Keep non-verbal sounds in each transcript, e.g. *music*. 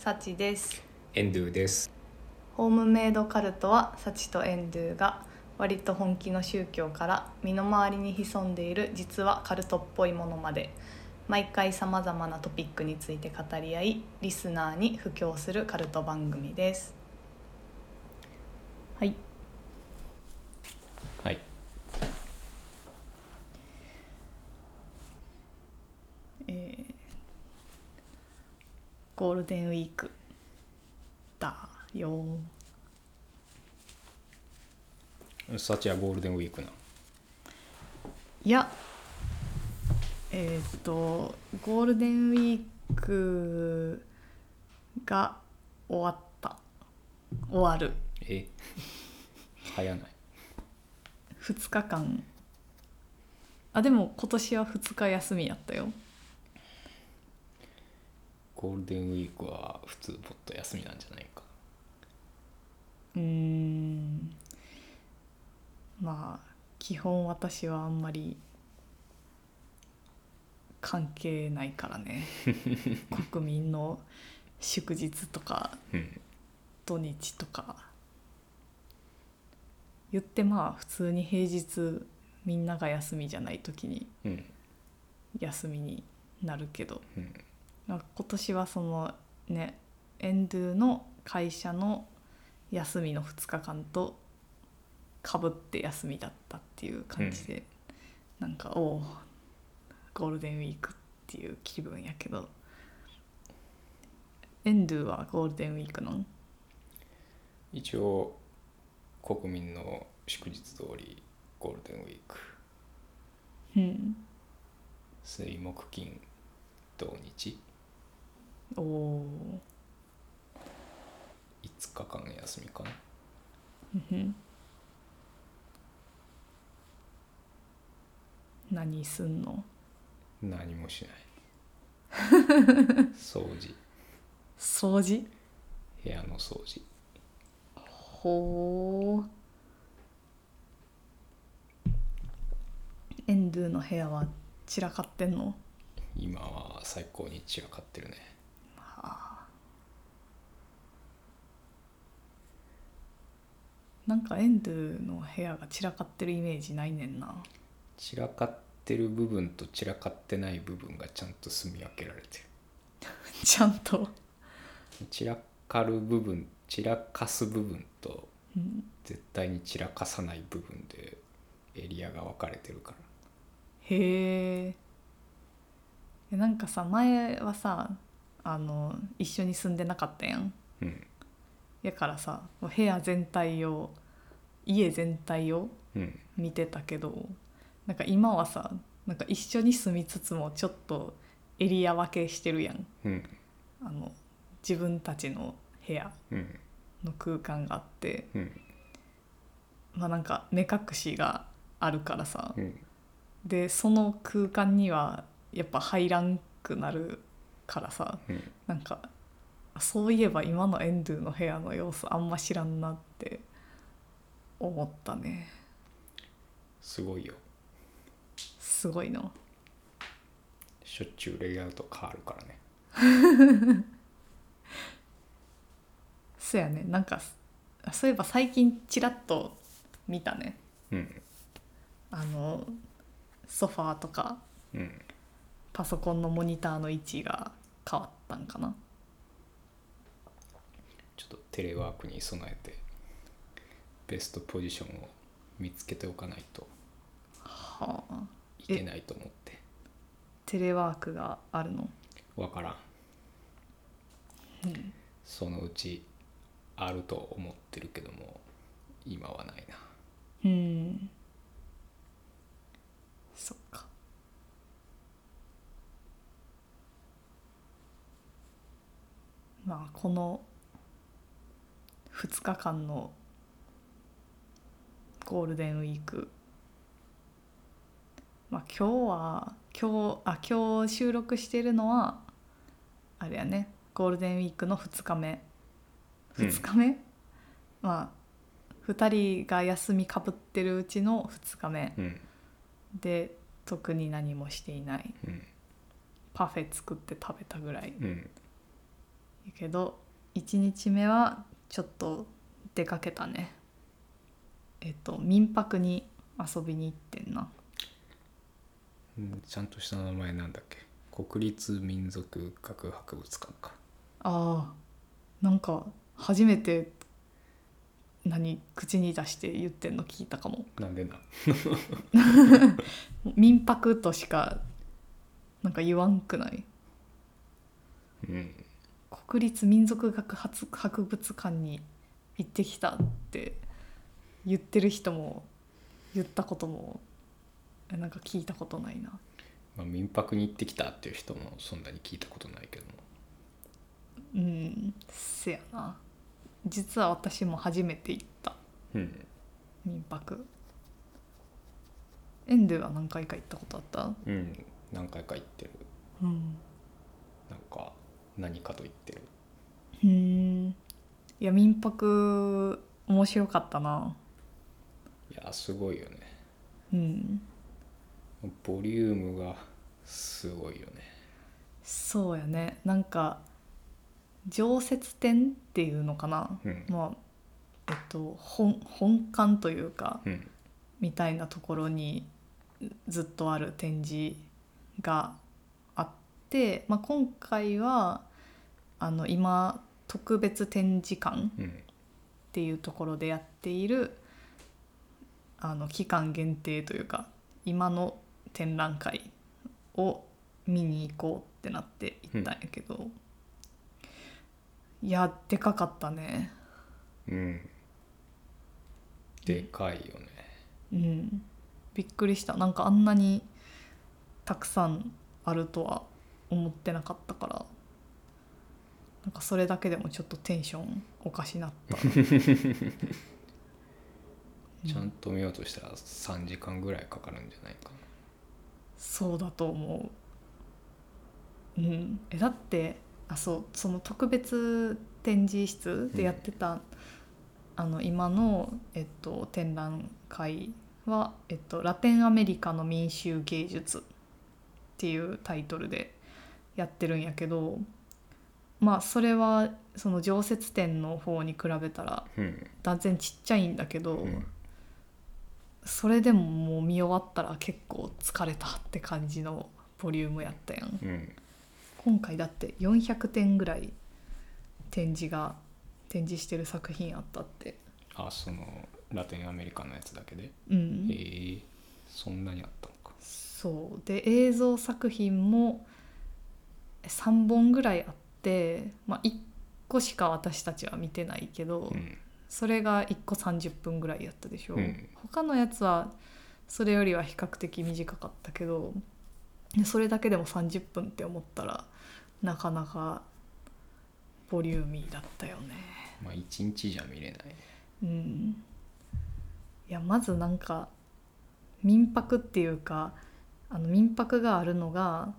サチです。エンドゥです。ホームメイドカルトはサチとエンドゥが割と本気の宗教から身の回りに潜んでいる実はカルトっぽいものまで。毎回さまざまなトピックについて語り合いリスナーに布教するカルト番組です。はいはいえーゴールデンウィーク。だよ。サチはゴールデンウィークないや。えーっとゴールデンウィークが終わった。終わる。え？早ない。2日間。あでも今年は2日休みやったよゴールデンウィークは普通もっと休みなんじゃないか。うーん。まあ基本私はあんまり関係ないからね。*laughs* 国民の祝日とかうん。土日とか。言ってまあ普通に平日みんなが休みじゃない時にうん。休みになるけど。うん今年はそのねエンドゥの会社の休みの2日間とかぶって休みだったっていう感じで、なんかおおゴールデンウィークっていう気分やけどエンドゥはゴールデンウィークなん？一応国民の祝日通りゴールデンウィーク。うん。水木金土日おお5日間休みかな。ーうん何すんの？何もしない。*laughs* 掃除。掃除？部屋の掃除。ほうエンドゥの部屋は散らかってんの？今は最高に散らかってるねなんかエンドゥの部屋が散らかってるイメージないねんな。散らかってる部分と散らかってない部分がちゃんと住み分けられてる。*laughs* ちゃんと、散らかる部分散らかす部分とうん、絶対に散らかさない部分でエリアが分かれてるから。へええなんかさ前はさあの一緒に住んでなかったやん。うんやからさ部屋全体を家全体をうん。見てたけどなんか今はさなんか一緒に住みつつもちょっとエリア分けしてるやん。うん。あの自分たちの部屋うん。の空間があって。うん。まあなんか目隠しがあるからさ。うん。でその空間にはやっぱ入らんくなるからさ。うん。なんかそういえば今のエンドゥの部屋の様子あんま知らんなって思ったね。すごいよ。すごいなしょっちゅうレイアウト変わるからね。*laughs* そうやね。なんかそういえば最近ちらっと見たね。うん。あのソファーとかうん。パソコンのモニターの位置が変わったんかなちょっとテレワークに備えてベストポジションを見つけておかないとはあ。いけないと思って。テレワークがあるの？わからん。そのうちあると思ってるけども今はないな。うん。そっか。まあこの2日間のゴールデンウィーク。まあ今日は今日あ今日収録してるのはあれやねゴールデンウィークの2日目。うん2日目、まあ2人が休みかぶってるうちの2日目。うん。で特に何もしていない。うん。パフェ作って食べたぐらい。うん。けど1日目はちょっと出かけたね。えっと民泊に遊びに行ってんな。うんちゃんとした名前なんだっけ？国立民族学博物館か。あーなんか初めて何口に出して言ってんの聞いたかも。なんでな *laughs* 民泊としかなんか言わんくない？うん国立民族学博博物館に行ってきたって言ってる人も言ったこともえなんか聞いたことないな。まあ、民泊に行ってきたっていう人もそんなに聞いたことないけども。うんせやな。実は私も初めて行った。うん民泊。エンドゥは何回か行ったことあった？うん何回か行ってる。うん。なんか何かと言ってる。うんいや民泊面白かったな。いやすごいよね。うん。ボリュームがすごいよね。そうやね。なんか常設展っていうのかな、うん。まあえっと本本館というかうん。みたいなところにずっとある展示があって、まあ、今回はあの今特別展示館うん。っていうところでやっているあの期間限定というか今の展覧会を見に行こうってなって行ったんやけど、いやでかかったね。うん。でかいよね。うん。びっくりした。なんかあんなにたくさんあるとは思ってなかったからなんかそれだけでもちょっとテンションおかしなった。*laughs* ちゃんと見ようとしたら3時間ぐらいかかるんじゃないかな。そうだと思う。うん、えだってあそうその特別展示室でやってた、あの今の、えっと、展覧会は、えっと「ラテンアメリカの民衆芸術」っていうタイトルでやってるんやけどまあそれはその常設展の方に比べたらうん。断然ちっちゃいんだけど、うん。それでももう見終わったら結構疲れたって感じのボリュームやったやん。うん。今回だって400点ぐらい展示が展示してる作品あったって。あそのラテンアメリカのやつだけで？うん。へえそんなにあったのか。そう。で映像作品も3本ぐらいあって、まあ、1個しか私たちは見てないけど、うん。それが1個30分ぐらいやったでしょ、うん。他のやつはそれよりは比較的短かったけどでそれだけでも30分って思ったらなかなかボリューミーだったよね。まあ一日じゃ見れない。うん。いやまずなんか民泊っていうかあの民泊があるのが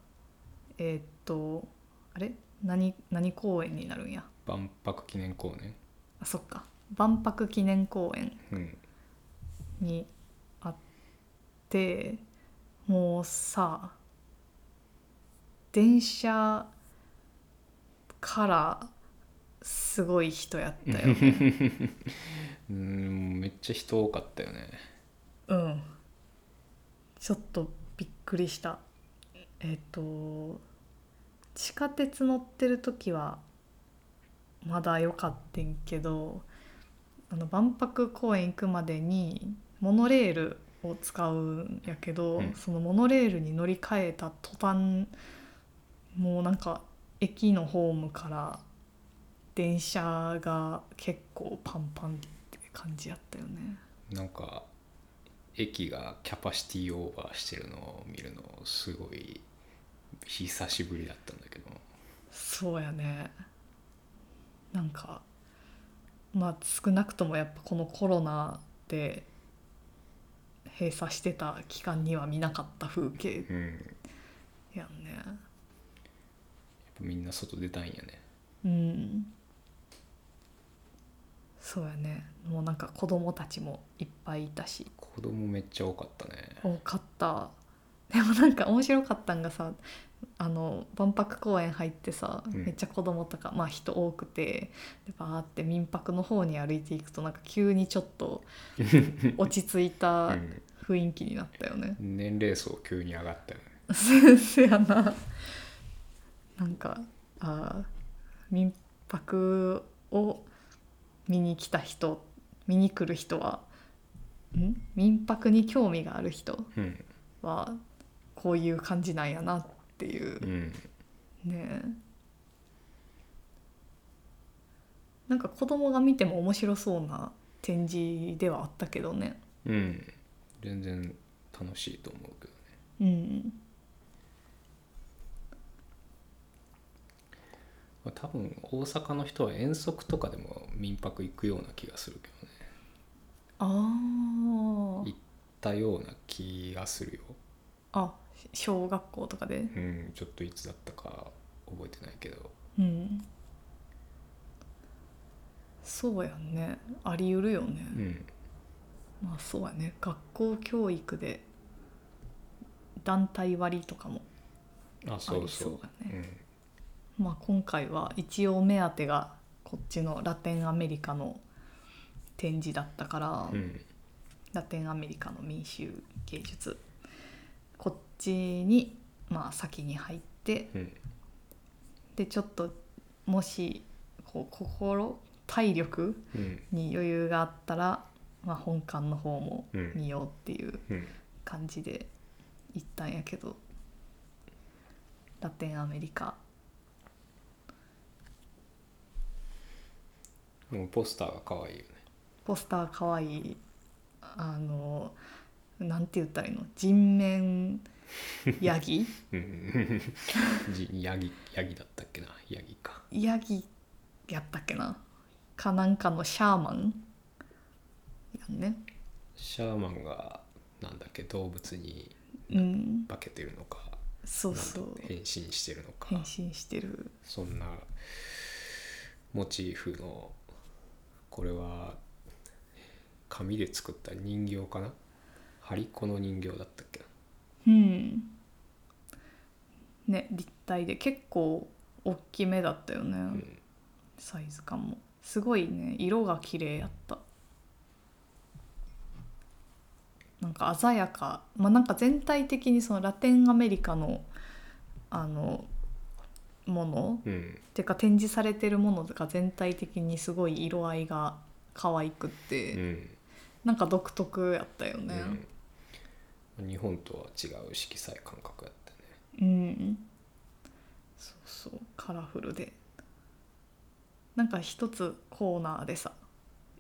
えーっとあれ？何何公園になるんや？万博記念公園あそっか。万博記念公園うん。にあってもうさ電車からすごい人やったよね。*laughs* うんめっちゃ人多かったよね。うん。ちょっとびっくりした。えっ、と地下鉄乗ってる時はまだ良かったんけどあの万博公園行くまでにモノレールを使うんやけど、うんそのモノレールに乗り換えた途端もうなんか駅のホームから電車が結構パンパンって感じやったよね。なんか駅がキャパシティオーバーしてるのを見るのすごい久しぶりだったんだけど。そうやね。なんかまあ少なくともやっぱこのコロナで閉鎖してた期間には見なかった風景うん。やっやんねぱみんな外出たいんやね。うん。そうやね。もうなんか子供たちもいっぱいいたし。子供めっちゃ多かったね。多かったでもなんか面白かったんがさあの万博公園入ってさ、うん。めっちゃ子供とか、まあ、人多くてでバーって民泊の方に歩いていくとなんか急にちょっと *laughs* 落ち着いたうん。雰囲気になったよね。年齢層急に上がったよね。せやな。なんかあー民泊を見に来た人見に来る人はん？民泊に興味がある人うん。はこういう感じなんやなっていう。うん。ね。えなんか子供が見ても面白そうな展示ではあったけどね。うん。全然楽しいと思うけどね。うん。まあ多分大阪の人は遠足とかでも民泊行くような気がするけどね。あ行ったような気がするよ。ああ小学校とかで。うんちょっといつだったか覚えてないけど。うん。そうやんね。あり得るよね、うん。まあそうやね。学校教育で団体割とかもあそうそう。ありそうだまあ今回は一応目当てがこっちのラテンアメリカの展示だったから、うんうん。ラテンアメリカの民衆芸術。こっちにまあ先に入ってうん。でちょっともしこう心体力うん。に余裕があったら、まあ、本館の方もうん。見ようっていううん。感じで行ったんやけどラテンアメリカ。もうポスターが可愛いよね。ポスターかわいいあのなんて言ったらいいの？人面 *laughs* ヤギ？ヤギヤギだったっけな？ヤギか。ヤギやったっけな？かなんかのシャーマン？やんね。シャーマンがなんだっけ？動物にうん。化けてるのかそうそう。なんと変身してるのか。変身してる。そんなモチーフのこれは紙で作った人形かな？張り子の人形だったっけな？うん。ね立体で結構大きめだったよね、うんサイズ感も。すごいね色が綺麗やった。なんか鮮やか。まあなんか全体的にそのラテンアメリカのあのものうん。っていうか展示されてるものが全体的にすごい色合いが可愛くって、うん。なんか独特やったよね。うん日本とは違う色彩感覚やったね。うん、そうそう。カラフルで。なんか一つコーナーでさ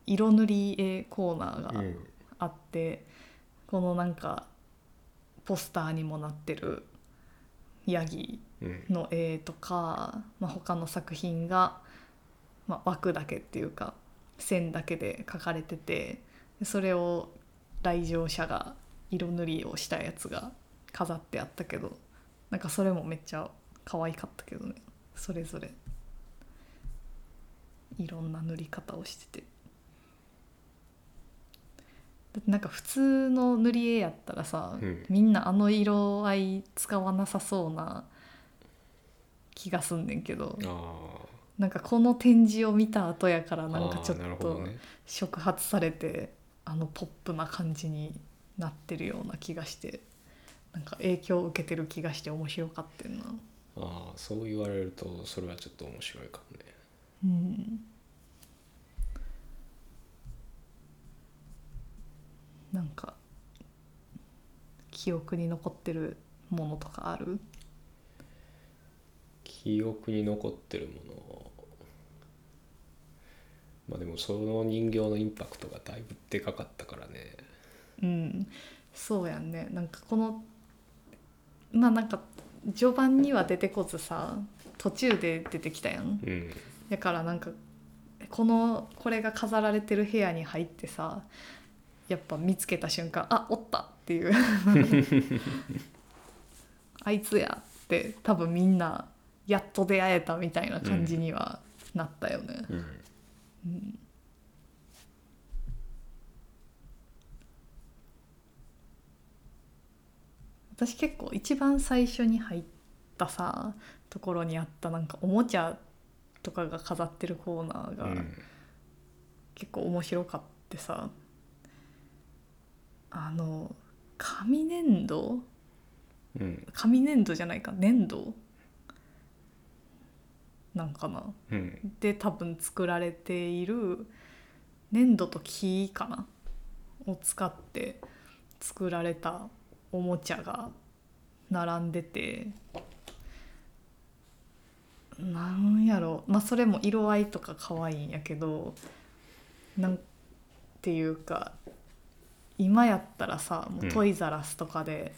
色塗り絵コーナーがうん。あって、このなんかポスターにもなってるヤギうんの絵とか、まあ、他の作品が、まあ、枠だけっていうか線だけで描かれててでそれを来場者が色塗りをしたやつが飾ってあったけどなんかそれもめっちゃ可愛かったけどね。それぞれ。いろんな塗り方をしてて。だってなんか普通の塗り絵やったらさ、うん。みんなあの色合い使わなさそうな気がすんねんけどあなんかこの展示を見た後やからあなんかちょっとね。触発されてあのポップな感じになってるような気がしてなんか影響を受けてる気がして面白かったな。ああそう言われるとそれはちょっと面白いかもね。うん。なんか記憶に残ってるものとかある？記憶に残ってるもの？まあでもその人形のインパクトがだいぶでかかったからねうん。そうやんね。なんかこのまあなんか序盤には出てこずさ途中で出てきたやん。うん。だからなんかこのこれが飾られてる部屋に入ってさやっぱ見つけた瞬間あおったっていう。*laughs* あいつやって多分みんなやっと出会えたみたいな感じにはなったよね。うん。うん私結構一番最初に入っったさところにあったなんかおもちゃとかが飾ってるコーナーがうん。結構面白かってさ、あの紙粘土？うん。紙粘土じゃないか粘土なんかな？うん。で多分作られている粘土と木かな？を使って作られたおもちゃが並んでて。なんやろ。まあそれも色合いとか可愛いんやけどなんていうか今やったらさもうトイザラスとかで、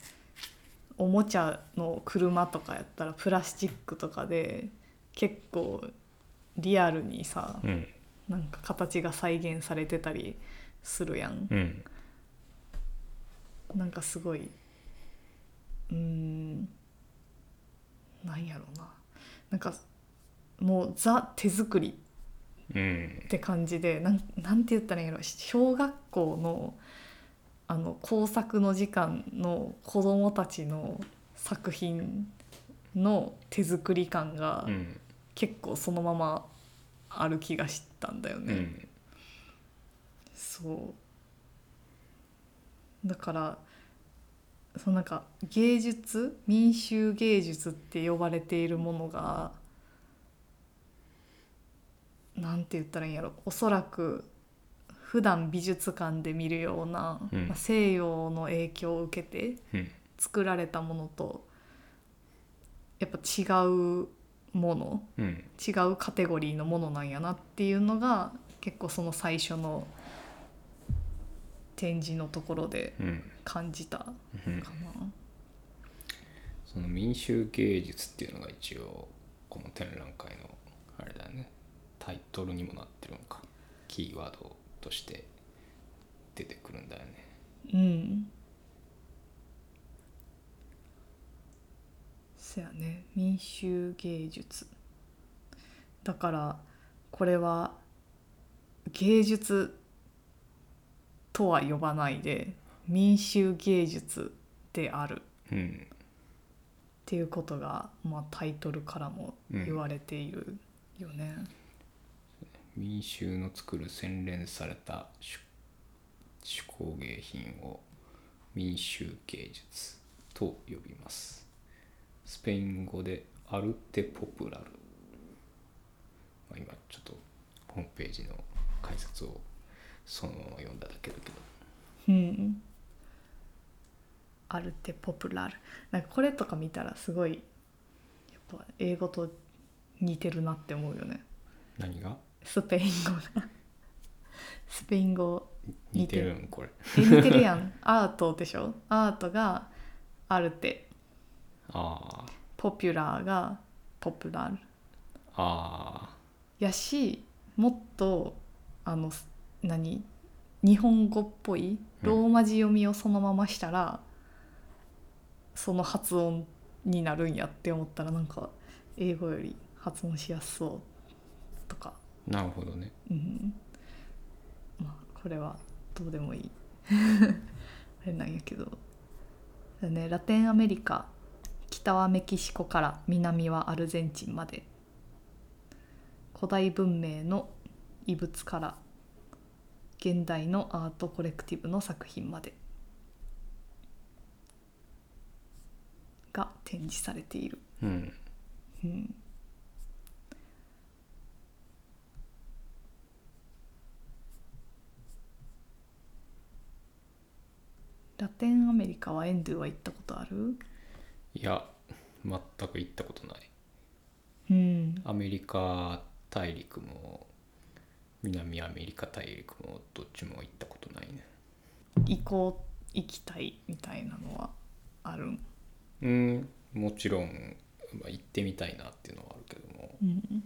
おもちゃの車とかやったらプラスチックとかで結構リアルにさうん。なんか形が再現されてたりするやん。うん。なんかすごいうーん。なんやろうな。なんかもうザ手作りうん。って感じでなんなんて言ったらいいんやろ。小学校のあの工作の時間の子供たちの作品の手作り感がうん。結構そのままある気がしたんだよね。うん。そう。だからそのなんか芸術民衆芸術って呼ばれているものがなんて言ったらいいんやろ。おそらく普段美術館で見るような、うん。まあ西洋の影響を受けてうん。作られたものとやっぱ違うものうん。違うカテゴリーのものなんやなっていうのが結構その最初の展示のところでうん。感じたかうん。な。その民衆芸術っていうのが一応この展覧会のあれだね。タイトルにもなってるのか。キーワードとして出てくるんだよね。うん。そやね。民衆芸術。だからこれは芸術とは呼ばないで民衆芸術である。うんっていうことが、まあ、タイトルからも言われているよね。民衆の作る洗練された手手工芸品を民衆芸術と呼びます。スペイン語でアルテポプラル、まあ、今ちょっとホームページの解説をそのまま読んだだけだけど。うん、アルテポプラルなんかこれとか見たらすごいやっぱ英語と似てるなって思うよね。何が？スペイン語が *laughs* スペイン語似てる。んこれ。え似てるやん。アートでしょ？アートがアルテあポピュラーがポプラルああやしもっとあのす何？日本語っぽい？ローマ字読みをそのまましたら、その発音になるんやって思ったらなんか英語より発音しやすそうとか、あなるほどね。うん、まあこれはどうでもいい。*laughs* あれなんやけど。だねラテンアメリカ北はメキシコから南はアルゼンチンまで。古代文明の遺物から現代のアートコレクティブの作品までが展示されている。うん。うん。ラテンアメリカはエンドゥは行ったことある？いや全く行ったことない。うん。アメリカ大陸も南アメリカ大陸もどっちも行ったことないね。行こう行きたいみたいなのはあるん？うんもちろん、まあ、行ってみたいなっていうのはあるけども、うん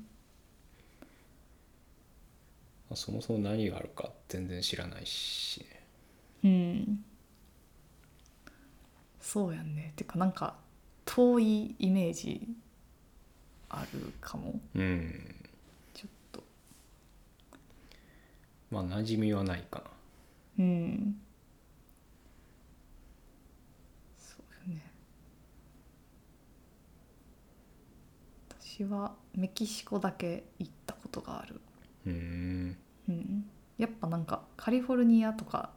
まあそもそも何があるか全然知らないしね。うん。そうやんね。てかなんか遠いイメージあるかも。うんちょっとまあ馴染みはないかな。うん。そうよね。私はメキシコだけ行ったことがある、うー。んうん、やっぱなんかカリフォルニアとか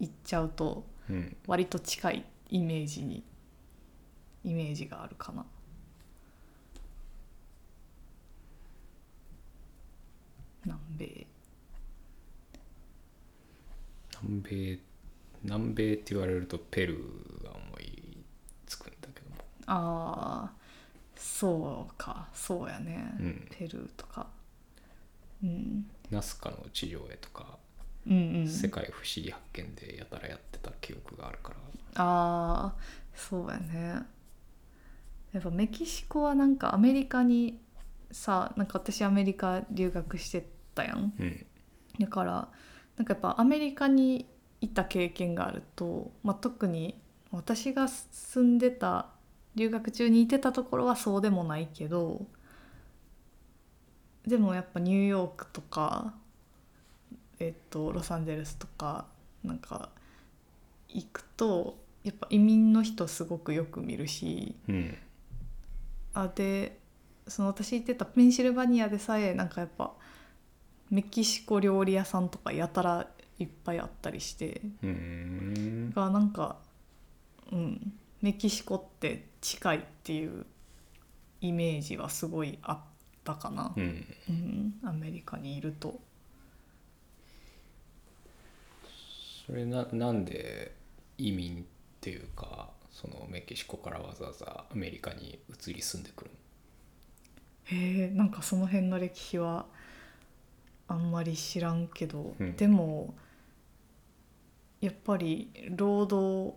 行っちゃうとうん。割と近いイメージにイメージがあるかな。南米南米南米って言われるとペルーが思いつくんだけども。ああそうか。そうやね、うん。ペルーとか。うん。ナスカの地上絵とか、うんうん。世界不思議発見でやたらやってた記憶があるから。ああそうやね。やっぱメキシコはなんかアメリカにさなんか私アメリカ留学してたやん。うん。だからなんかやっぱアメリカにいた経験があると、まあ、特に私が住んでた留学中にいてたところはそうでもないけどでもやっぱニューヨークとか、えっと、ロサンゼルスとかなんか行くとやっぱ移民の人すごくよく見るしうん。あでその私行ってたペンシルバニアでさえなんかやっぱメキシコ料理屋さんとかやたらいっぱいあったりして。うーん。がなんかうん。メキシコって近いっていうイメージはすごいあったかな。う、ん。うん、アメリカにいると。それななんで移民っていうかそのメキシコからわざわざアメリカに移り住んでくるへえんかその辺の歴史はあんまり知らんけど、うん。でもやっぱり労働、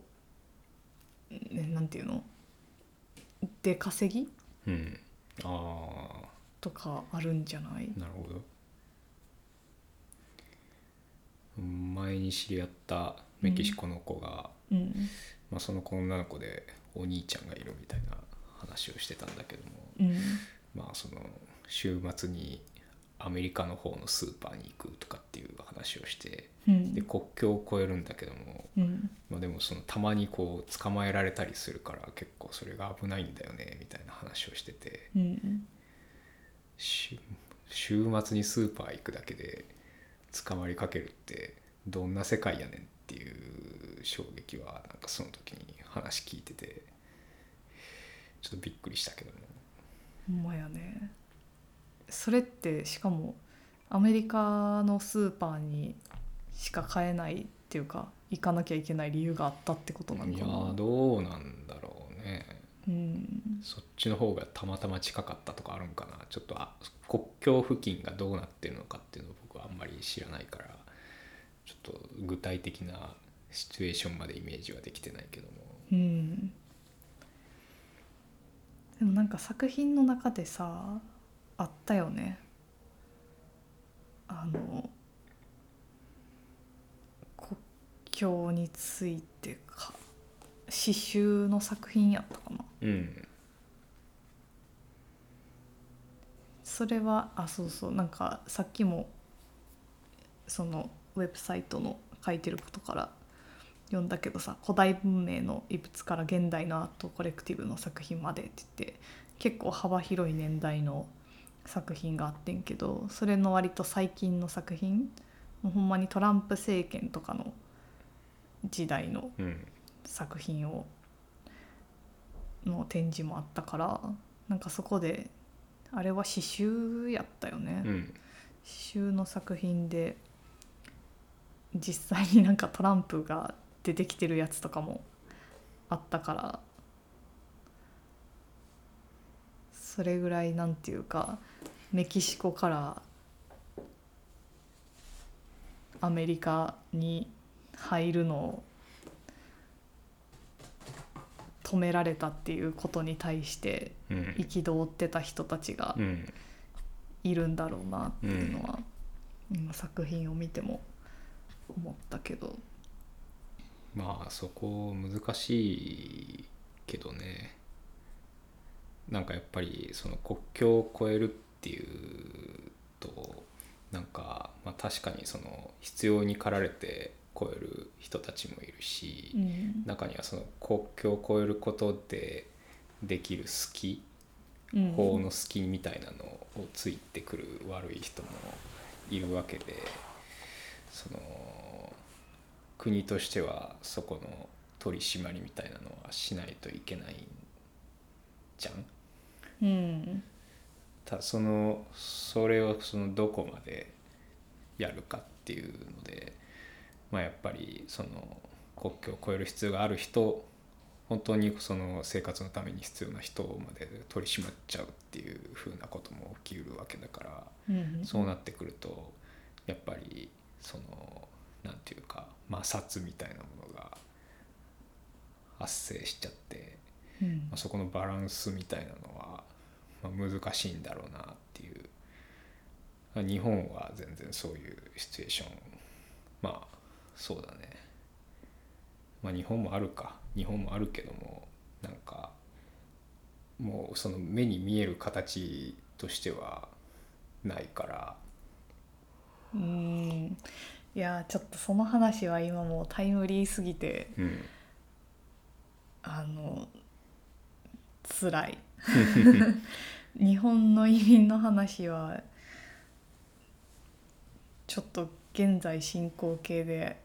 ね、なんていうの？で稼ぎ？のうん。あとかあるんじゃない？あなるほど。前に知り合ったメキシコの子が、うん。まあ、その子女の子でお兄ちゃんがいるみたいな話をしてたんだけどもうん。まあその週末にアメリカの方のスーパーに行くとかっていう話をしてうん。で国境を越えるんだけども、うん。まあ、でもそのたまにこう捕まえられたりするから結構それが危ないんだよねみたいな話をしててうん。し週末にスーパー行くだけで捕まりかけるってどんな世界やねんっていう衝撃はなんかその時に話聞いててちょっとびっくりしたけども。ほんまやねそれってしかもアメリカのスーパーにしか買えないっていうか行かなきゃいけない理由があったってことなのいやかな。ーどうなんだろうね。うん。そっちの方がたまたま近かったとかあるんかな。ちょっとあ国境付近がどうなってるのかっていうのを僕はあんまり知らないからちょっと具体的なシチュエーションまでイメージはできてないけども。うん。でもなんか作品の中でさあったよね。あの国境についてか。詩集の作品やったかな。うん。それはあそうそう。なんかさっきもそのウェブサイトの書いてることから読んだけどさ古代文明の遺物から現代のアートコレクティブの作品までって言って結構幅広い年代の作品があってんけどそれの割と最近の作品もうほんまにトランプ政権とかの時代のうん。作品をの展示もあったからなんかそこであれは詩集やったよね、うん。詩集の作品で実際になんかトランプが出てきてるやつとかもあったからそれぐらいなんていうかメキシコからアメリカに入るのを止められたっていうことに対してうん。憤ってた人たちがうんいるんだろうなっていうのは、今作品を見ても思ったけど。まあそこ難しいけどねなんかやっぱりその国境を越えるっていうとなんか、まあ、確かにその必要に駆られて越える人たちもいるし、うん中にはその国境を越えることでできる好きうん法の隙みたいなのをついてくる悪い人もいるわけでその国としてはそこの取り締まりみたいなのはしないといけないじゃん？うんたそのそれをそのどこまでやるかっていうので、まあ、やっぱりその国境を越える必要がある人本当にその生活のために必要な人まで取り締まっちゃうっていうふうなことも起きうるわけだからうんそうなってくるとやっぱりそのなんていうか摩擦みたいなものが発生しちゃって。うんまあ、そこのバランスみたいなのは、まあ、難しいんだろうなっていう。まあ日本は全然そういうシチュエーション。まあそうだね。まあ日本もあるか。日本もあるけどもなんかもうその目に見える形としてはないから。うん。いやちょっとその話は今もうタイムリーすぎてうん。あの辛い *laughs* 日本の移民の話はちょっと現在進行形で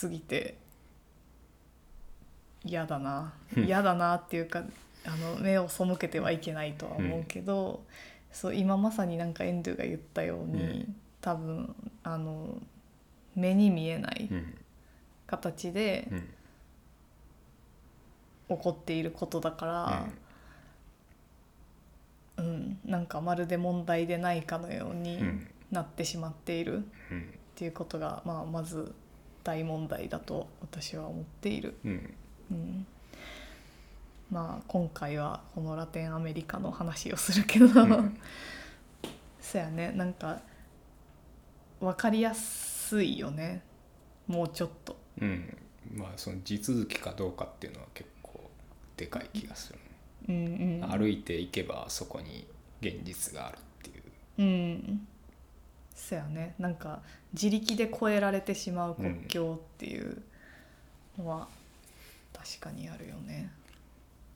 過ぎて嫌だな。嫌だなっていうかあの目を背けてはいけないとは思うけど、そう今まさになんかエンドゥが言ったように、うん。多分あの目に見えないうん。形でうん。起こっていることだから、うんなんかまるで問題でないかのようにうん。なってしまっているっうん。ていうことが、まあ、まず大問題だと私は思っている。うん。うん。まあ今回はこのラテンアメリカの話をするけど、うん。そやね。なんか分かりやすいよね。もうちょっと。うん。まあその地続きかどうかっていうのは結構でかい気がする。ねうんうん、歩いていけばそこに現実があるっていう。うんそやね。なんか自力で越えられてしまう国境っていうのは確かにあるよね。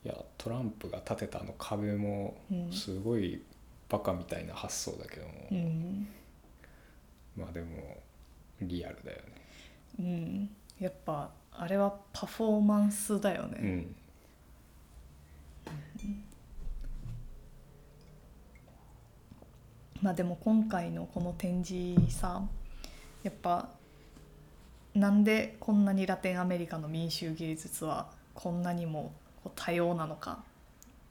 いやトランプが建てたあの壁もうんすごいバカみたいな発想だけども、うん。まあでもリアルだよね。うん、やっぱあれはパフォーマンスだよね。うんまあでも今回のこの展示さやっぱなんでこんなにラテンアメリカの民衆芸術はこんなにも多様なのか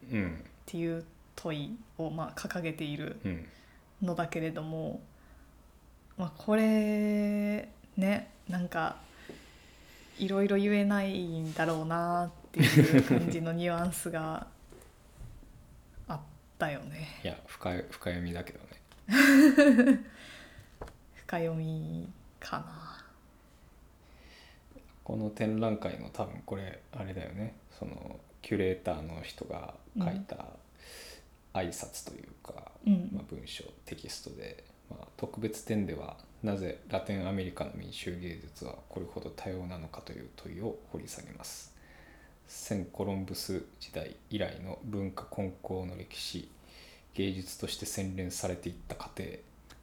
っていう問いをまあ掲げているのだけれども、まあ、これねなんかいろいろ言えないんだろうなっていう感じのニュアンスがったよね。いや深い深読みだけどね。*laughs* 深読みかな。この展覧会の多分これあれだよね。そのキュレーターの人が書いた挨拶というか、うん。まあ、文章テキストで、まあ、特別展ではなぜラテンアメリカの民衆芸術はこれほど多様なのかという問いを掘り下げます先コロンブス時代以来の文化根高の歴史芸術として洗練されていった過程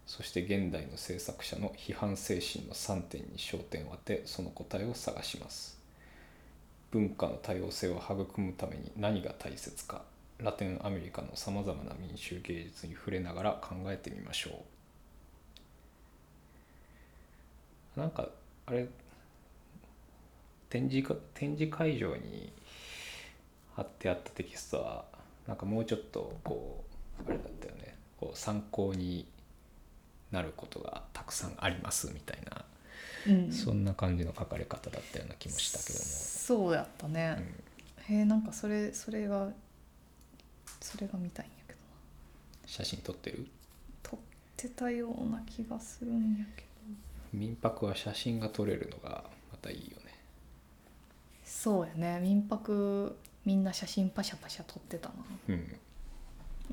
そして現代の制作者の批判精神の3点に焦点を当てその答えを探します。文化の多様性を育むために何が大切かラテンアメリカのさまざまな民衆芸術に触れながら考えてみましょう。なんかあれ展示か展示会場に貼ってあったテキストはなんかもうちょっとこうあれだったよね。こう参考になることがたくさんありますみたいな、うん。そんな感じの書かれ方だったような気もしたけども。そうやったね、へえんかそれそれがそれが見たいんやけどな。写真撮ってる？撮ってたような気がするんやけど。民泊は写真が撮れるのがまたいいよね。そうやね。民泊みんな写真パシャパシャ撮ってたうん。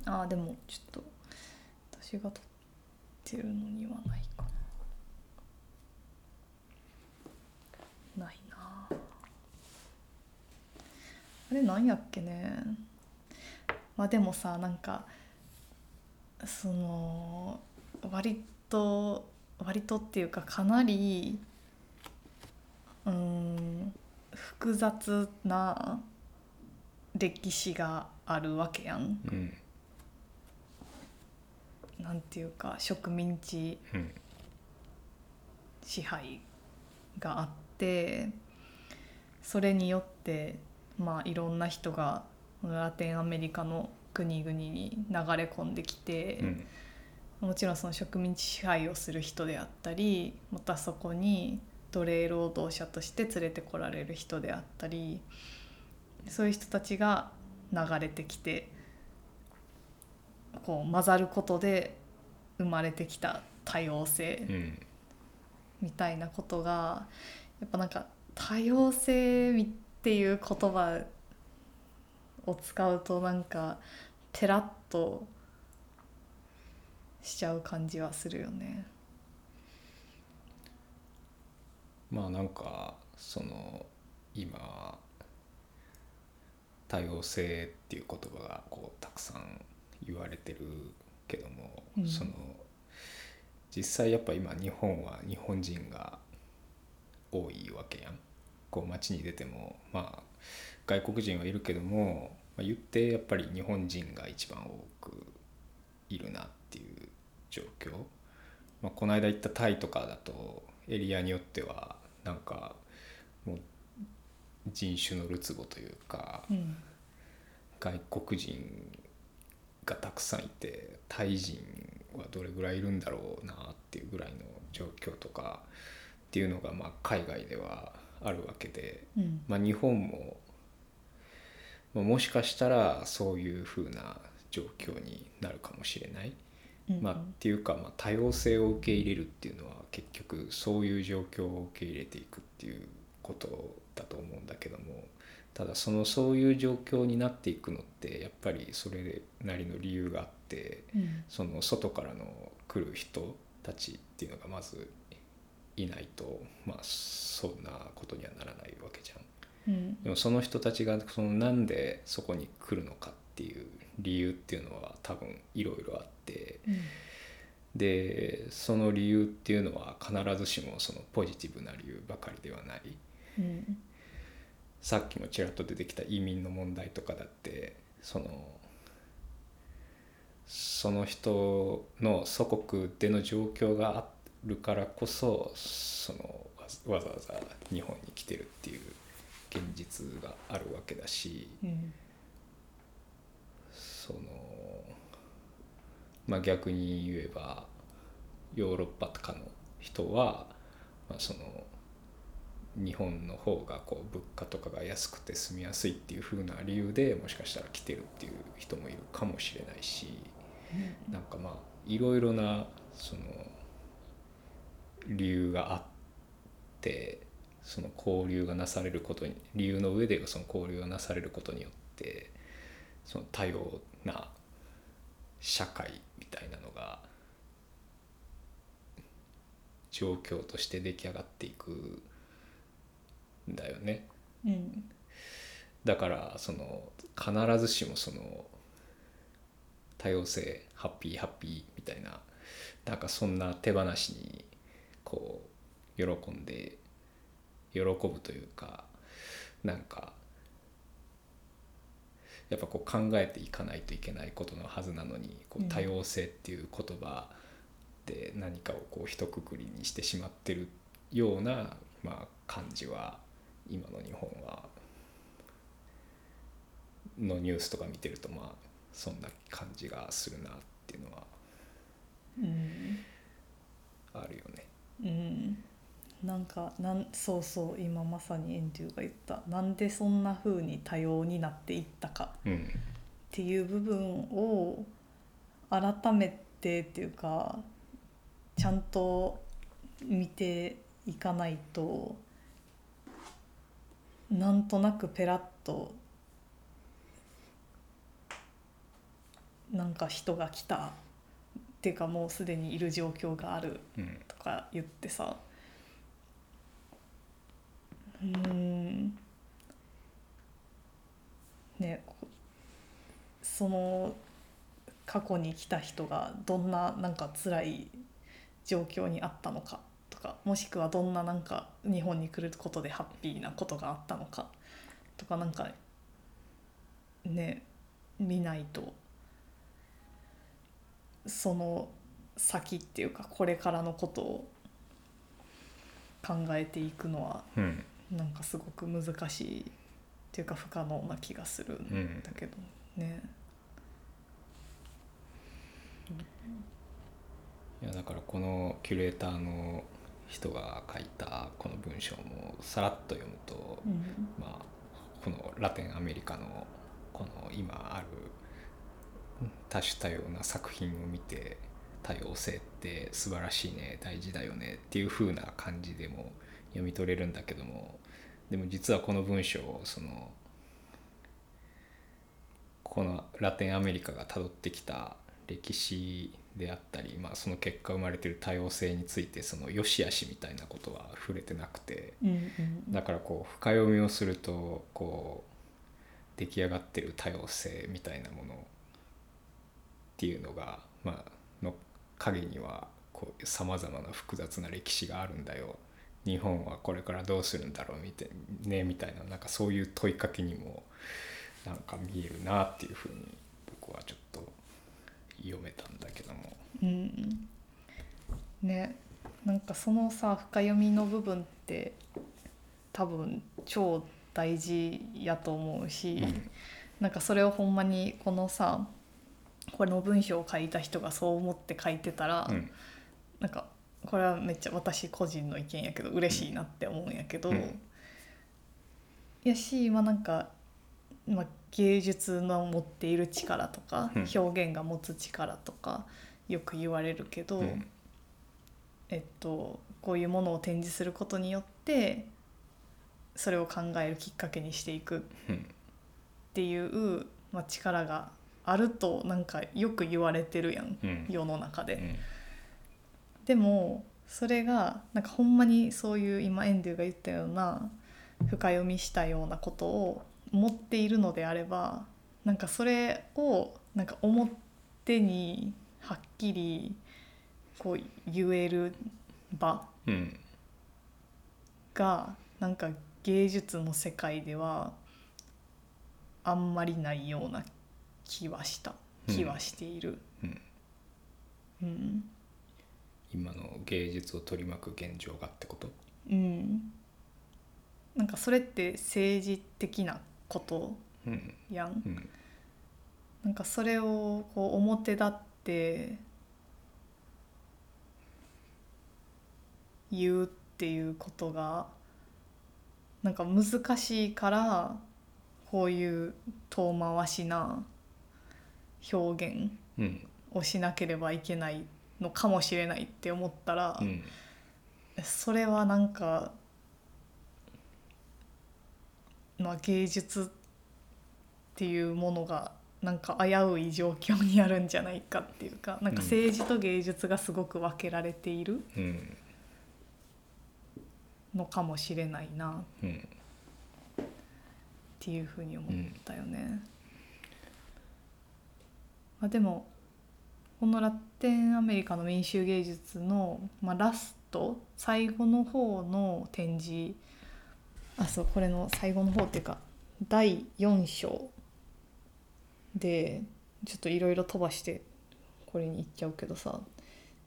なあーでもちょっと私が撮ってるのにはないかな。ないな。あれなんやっけね。まあでもさなんかその割と割とっていうかかなりうん複雑な歴史があるわけやん。うんなんていうか植民地支配があってそれによってまあいろんな人がラテンアメリカの国々に流れ込んできて、うんもちろんその植民地支配をする人であったりまたそこに奴隷労働者として連れてこられる人であったりそういう人たちが流れてきてこう混ざることで生まれてきた多様性みたいなことがやっぱなんか多様性っていう言葉を使うとなんかペラッとしちゃう感じはするよね。まあなんかその今多様性っていう言葉がこうたくさん言われてるけども、うんその実際やっぱ今日本は日本人が多いわけやん。こう街に出てもまあ外国人はいるけども、まあ、言ってやっぱり日本人が一番多くいるなっていう状況。まあ、この間行ったタイとかだとエリアによってはなんかもう人種のるつぼというかうん。外国人がたくさんいてタイ人はどれぐらいいるんだろうなっていうぐらいの状況とかっていうのがまあ海外ではあるわけで、うん。まあ、日本も、まあ、もしかしたらそういうふうな状況になるかもしれない。うん。まあ、っていうか、まあ、多様性を受け入れるっていうのは結局そういう状況を受け入れていくっていうことだと思うんだけどもただそのそういう状況になっていくのってやっぱりそれなりの理由があってうん。その外からの来る人たちっていうのがまずいないとまあそんなことにはならないわけじゃん。うん。でもその人たちがそのなんでそこに来るのかっていう理由っていうのは多分いろいろあってうん。でその理由っていうのは必ずしもそのポジティブな理由ばかりではないさっきもちらっと出てきた移民の問題とかだってそのその人の祖国での状況があるからこそそのわざわざ日本に来てるっていう現実があるわけだしうんそのまあ逆に言えばヨーロッパとかの人は、まあ、その日本の方がこう物価とかが安くて住みやすいっていう風な理由でもしかしたら来てるっていう人もいるかもしれないしなんかまあいろいろなその理由があってその交流がなされることに理由の上でその交流がなされることによってその多様な社会みたいなのが状況として出来上がっていくだよね。うんだからその必ずしもその多様性ハッピーハッピーみたいななんかそんな手放しにこう喜んで喜ぶというかなんかやっぱこう考えていかないといけないことのはずなのにこう多様性っていう言葉で何かをこう一括りにしてしまってるような、まあ、感じは今の日本はのニュースとか見てるとまあそんな感じがするなっていうのはあるよね。うん。なんかなんそうそう今まさにエンデューが言った。なんでそんな風に多様になっていったかっていう部分を改めてっていうかちゃんと見ていかないとなんとなくペラッとなんか人が来たっていうかもうすでにいる状況があるうん。とか言ってさ。うーん。ねこその過去に来た人がどんななんか辛い状況にあったのかとかもしくはどんななんか日本に来ることでハッピーなことがあったのかとかなんかね見ないとその先っていうかこれからのことを考えていくのはうん。なんかすごく難しいっていうか不可能な気がするんだけどね。いやだからこのキュレーターの人が書いたこの文章もさらっと読むと、うん。まあ、このラテンアメリカのこの今ある多種多様な作品を見て多様性って素晴らしいね大事だよねっていう風な感じでも読み取れるんだけどもでも実はこの文章をそのこのラテンアメリカがたどってきた歴史であったり、まあ、その結果生まれてる多様性についてその良し悪しみたいなことは触れてなくて。だからこう深読みをするとこう出来上がってる多様性みたいなものっていうのが、まあの影にはこうさまざまな複雑な歴史があるんだよ日本はこれからどうするんだろうみたい,、ね、みたいななんかそういう問いかけにもなんか見えるなっていうふうに僕はちょっと読めたんだけども。うん。ね。なんかそのさ深読みの部分って多分超大事やと思うし、なんかそれをほんまにこのさこの文章を書いた人がそう思って書いてたら、うん。なんかこれはめっちゃ私個人の意見やけど嬉しいなって思うんやけど、うん。やしまあなんか、まあ、芸術の持っている力とか、うん。表現が持つ力とかよく言われるけど、うん。えっと、こういうものを展示することによってそれを考えるきっかけにしていくっうん。ていう、まあ、力があるとなんかよく言われてるやん、うん。世の中で。うん。でもそれがなんかほんまにそういう今エンデュが言ったような深読みしたようなことを持っているのであればなんかそれをなんか表にはっきりこう言える場うん。がなんか芸術の世界ではあんまりないような気はした気はしている。うん。うん。今の芸術を取り巻く現状がってこと？うん、なんかそれって政治的なことうん。やん。うん。なんかそれをこう表立って言うっていうことがなんか難しいからこういう遠回しな表現うん。をしなければいけないのかもしれないって思ったら、うん。それはなんか、まあ、芸術っていうものがなんか危うい状況にあるんじゃないかっていうかなんか政治と芸術がすごく分けられているうん。のかもしれないな。うん。っていうふうに思ったよね。まあ、でもこのラテンアメリカの民衆芸術の、まあ、ラスト最後の方の展示あそうこれの最後の方っていうか第4章でちょっといろいろ飛ばしてこれに行っちゃうけどさ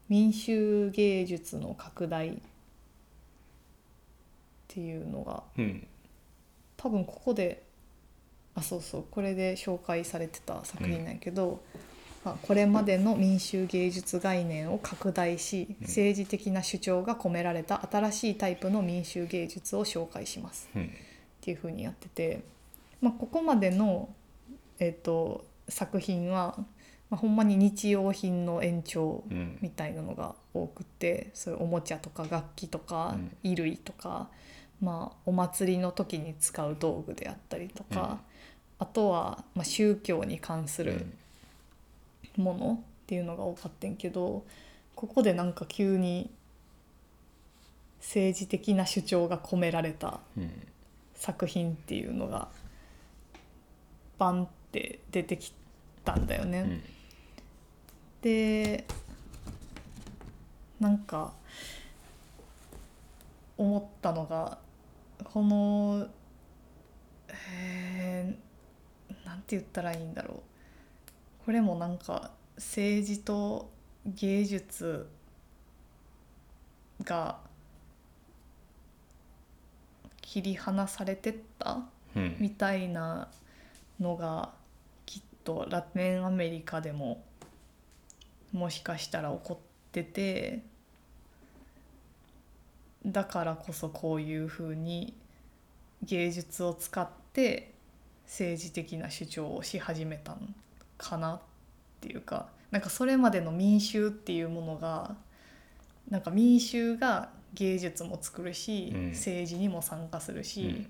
民衆芸術の拡大っていうのがうん。多分ここであそうそうこれで紹介されてた作品なんやけど、まあ、これまでの民衆芸術概念を拡大しうん。政治的な主張が込められた新しいタイプの民衆芸術を紹介します。うん。っていう風にやってて、まあ、ここまでの、えっと作品は、まあ、ほんまに日用品の延長うん。みたいなのが多くてそういうおもちゃとか楽器とかうん。衣類とか、まあ、お祭りの時に使う道具であったりとか、あとは、まあ、宗教に関するものっていうのが多かったんけどここでなんか急に政治的な主張が込められたうん作品っていうのがバンって出てきたんだよね。うんでなんか思ったのがこのえーなんて言ったらいいんだろうこれもなんか政治と芸術が切り離されてったうん。みたいなのがきっとラテンアメリカでももしかしたら起こっててだからこそこういうふうに芸術を使って政治的な主張をし始めたのかなっていうかなんかそれまでの民衆っていうものがなんか民衆が芸術も作るし、うん。政治にも参加するし、うん。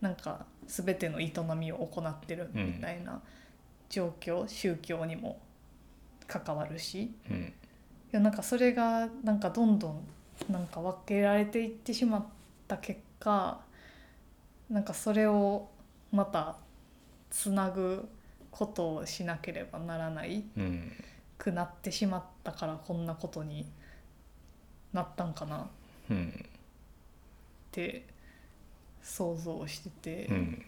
なんか全ての営みを行ってるみたいな状況、宗教にも関わるし。いうん。やなんかそれがなんかどんどんなんか分けられていってしまった結果なんかそれをまたつなぐことをしなければならないうんくなってしまったからこんなことになったんかなっうんて想像してて。うん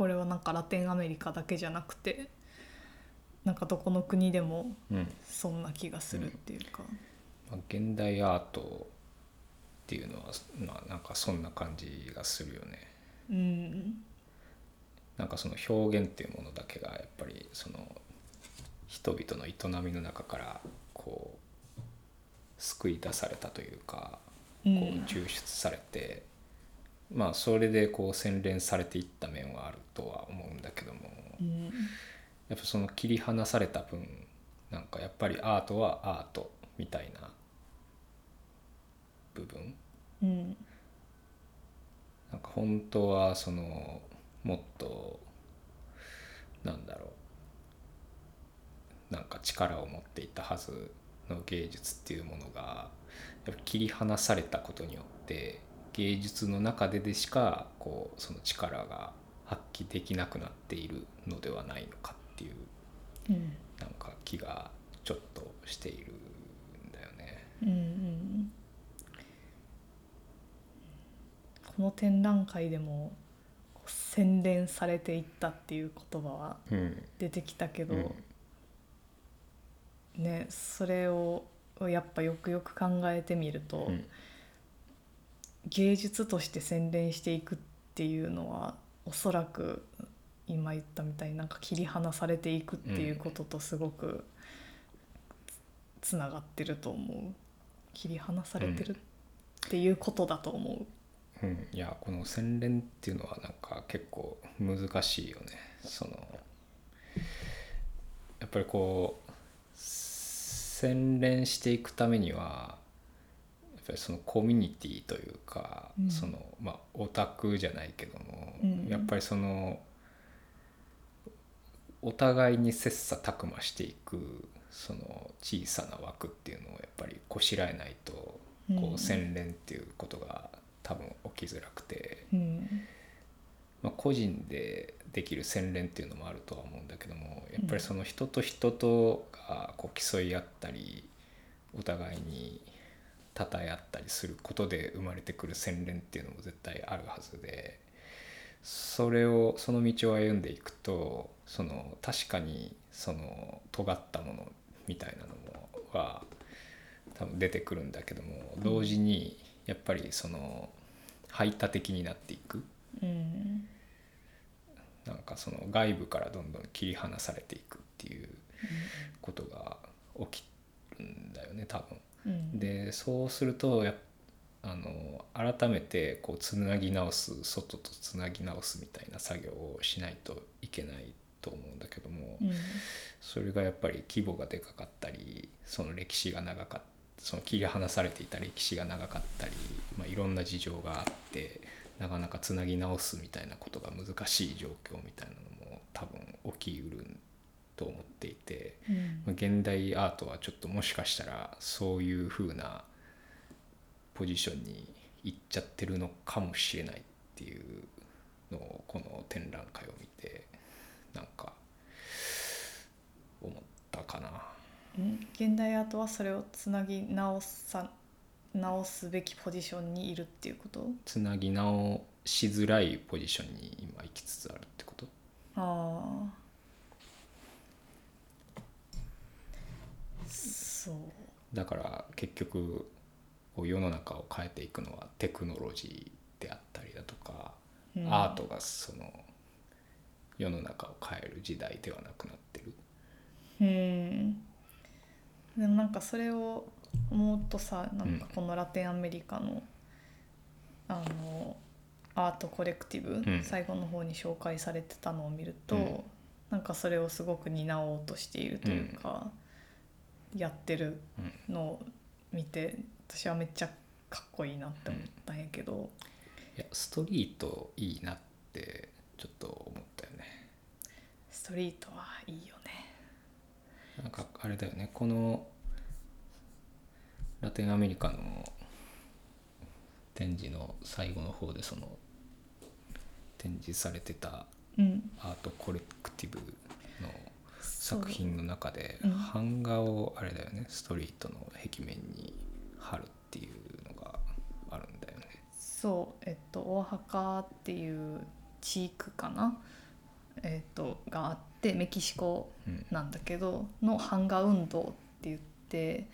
これはなんかラテンアメリカだけじゃなくてなんかどこの国でもうんそんな気がするっていうか、まあ、現代アートっていうのはまあなんかそんな感じがするよね。うんなんかその表現っていうものだけがやっぱりその人々の営みの中からこう救い出されたというかこううん抽出されて、まあそれでこう洗練されていった面はあるとは思うんだけどもうん。やっぱその切り離された分なんかやっぱりアートはアートみたいな部分。うん。なんか本当はそのもっとなんだろう。なんか力を持っていたはずの芸術っていうものがやっぱ切り離されたことによって芸術の中ででしかこうその力が発揮できなくなっているのではないのかっていううん。なんか気がちょっとしているんだよね。うんうんこの展覧会でも洗練されていったっていう言葉はうん。出てきたけど、うん。ねそれをやっぱよくよく考えてみると、うん。芸術として洗練していくっていうのはおそらく今言ったみたいになんか切り離されていくっていうこととすごくつながってると思う。切り離されてるっていうことだと思う。うん、いやこの洗練っていうのはなんか結構難しいよね。そのやっぱりこう洗練していくためにはやっぱりそのコミュニティというか、うん。そのまあオタクじゃないけども、うん。やっぱりそのお互いに切磋琢磨していくその小さな枠っていうのをやっぱりこしらえないとこう洗練っていうことが多分起きづらくて、うん。まあ、個人でできる洗練っていうのもあるとは思うんだけどもやっぱりその人と人とがこう競い合ったりお互いに称え合ったりすることで生まれてくる洗練っていうのも絶対あるはずでそれをその道を歩んでいくとその確かにその尖ったものみたいなのもは多分出てくるんだけども同時にやっぱりその排他的になっていく。うんなんかその外部からどんどん切り離されていくっていうことが起きるんだよね多分。うんでそうするとやっあの改めてこうつなぎ直す外とつなぎ直すみたいな作業をしないといけないと思うんだけども、うんそれがやっぱり規模がでかかったりその歴史が長かったその切り離されていた歴史が長かったり、まあ、いろんな事情があってなかなかつなぎ直すみたいなことが難しい状況みたいなのも多分起きうると思っていて、うん。まあ現代アートはちょっともしかしたらそういう風なポジションに行っちゃってるのかもしれないっていうのをこの展覧会を見てなんか現代アートはそれをつなぎ直さ直すべきポジションにいるっていうこと？つなぎ直しづらいポジションに今行きつつあるってこと？ああそう。だから結局こう世の中を変えていくのはテクノロジーであったりだとか、うん。アートがその世の中を変える時代ではなくなってる。うんでもなんかそれを思うとさなんかこのラテンアメリカの、あのアートコレクティブ、ん。最後の方に紹介されてたのを見ると、うん。なんかそれをすごく担おうとしているというか、やってるのを見て私はめっちゃかっこいいなって思ったんやけど、いやストリートいいなってちょっと思ったよね。ストリートはいいよね。なんかあれだよね。このラテンアメリカの展示の最後の方でその展示されてたうん、アートコレクティブの作品の中でうん。版画をあれだよね。ストリートの壁面に貼るっていうのがあるんだよね。そう。えっとオアハカっていう地区かな？えっとがあってメキシコうん。なんだけどの版画運動って言って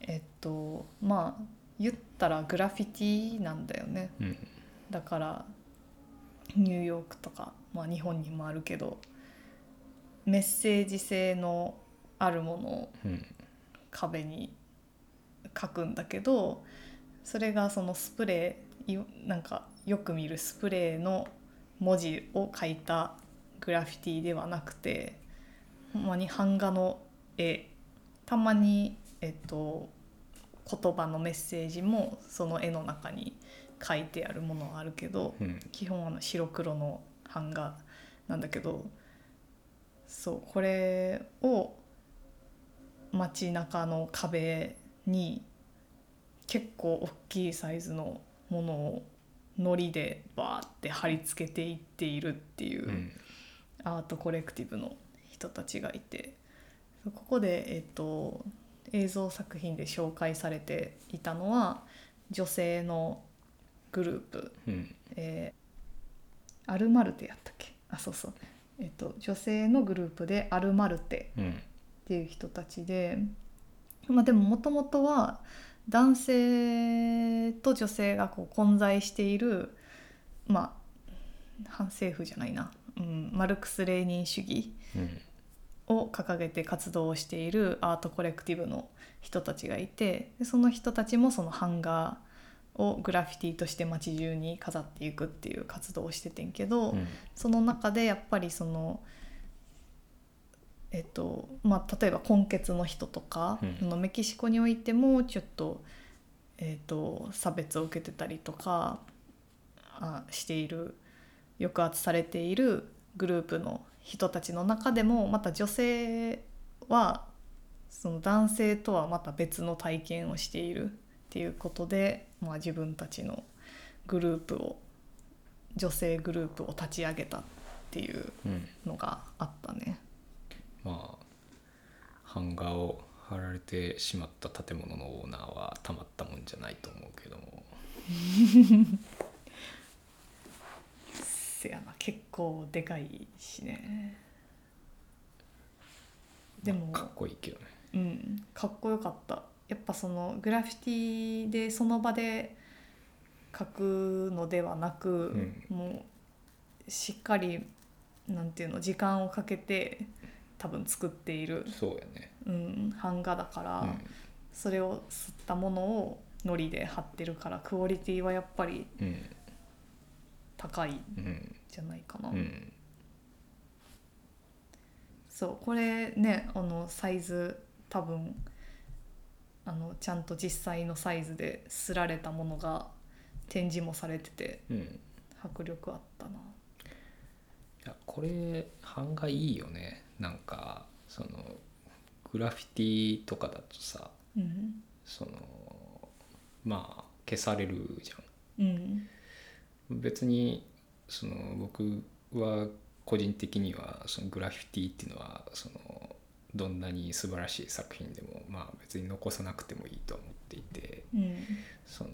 えっとまあ言ったらグラフィティなんだよね。うん。だからニューヨークとか、まあ、日本にもあるけどメッセージ性のあるものをうん。壁に書くんだけどそれがそのスプレーいなんかよく見るスプレーの文字を書いたグラフィティではなくてほんまに版画の絵たまに、えっと、言葉のメッセージもその絵の中に書いてあるものはあるけどうん。基本あの白黒の版画なんだけどそうこれを街中の壁に結構大きいサイズのものを糊でバーって貼り付けていっているっていううんアートコレクティブの人たちがいてここで、えっと、映像作品で紹介されていたのは女性のグループうん。えーアルマルテやったっけ？あそうそう、えっと、女性のグループでアルマルテうんっていう人たちで、まあ、でももともとは男性と女性がこう混在しているまあ反政府じゃないな、うん、マルクス・レーニン主義うんを掲げて活動をしているアートコレクティブの人たちがいてでその人たちもその版画をグラフィティとして街中に飾っていくっていう活動をしててんけど、うん。その中でやっぱりそのえっとまあ例えば混血の人とか、うん。そのメキシコにおいてもちょっと,、えっと差別を受けてたりとかあしている抑圧されているグループの人たちの中でもまた女性はその男性とはまた別の体験をしているっていうことで、まあ、自分たちのグループを女性グループを立ち上げたっていううんのがあったね。まあ版画を貼られてしまった建物のオーナーはたまったもんじゃないと思うけども *laughs* せやな。結構でかいしね。でも、かっこいいけどね。うん、かっこよかった。やっぱそのグラフィティでその場で描くのではなく、もうしっかりなんていうの時間をかけて多分作っている、そうやね。うん、版画だから、うん。それを吸ったものを糊で貼ってるからクオリティはやっぱりうんうん。じゃないかな。うん。そうこれねあのサイズ多分あのちゃんと実際のサイズで刷られたものが展示もされててうん。迫力あったな。いやこれ版画いいよね。なんかそのグラフィティとかだとさうん。そのまあ消されるじゃうんん別にその僕は個人的にはそのグラフィティっていうのはそのどんなに素晴らしい作品でもまあ別に残さなくてもいいと思っていてうんその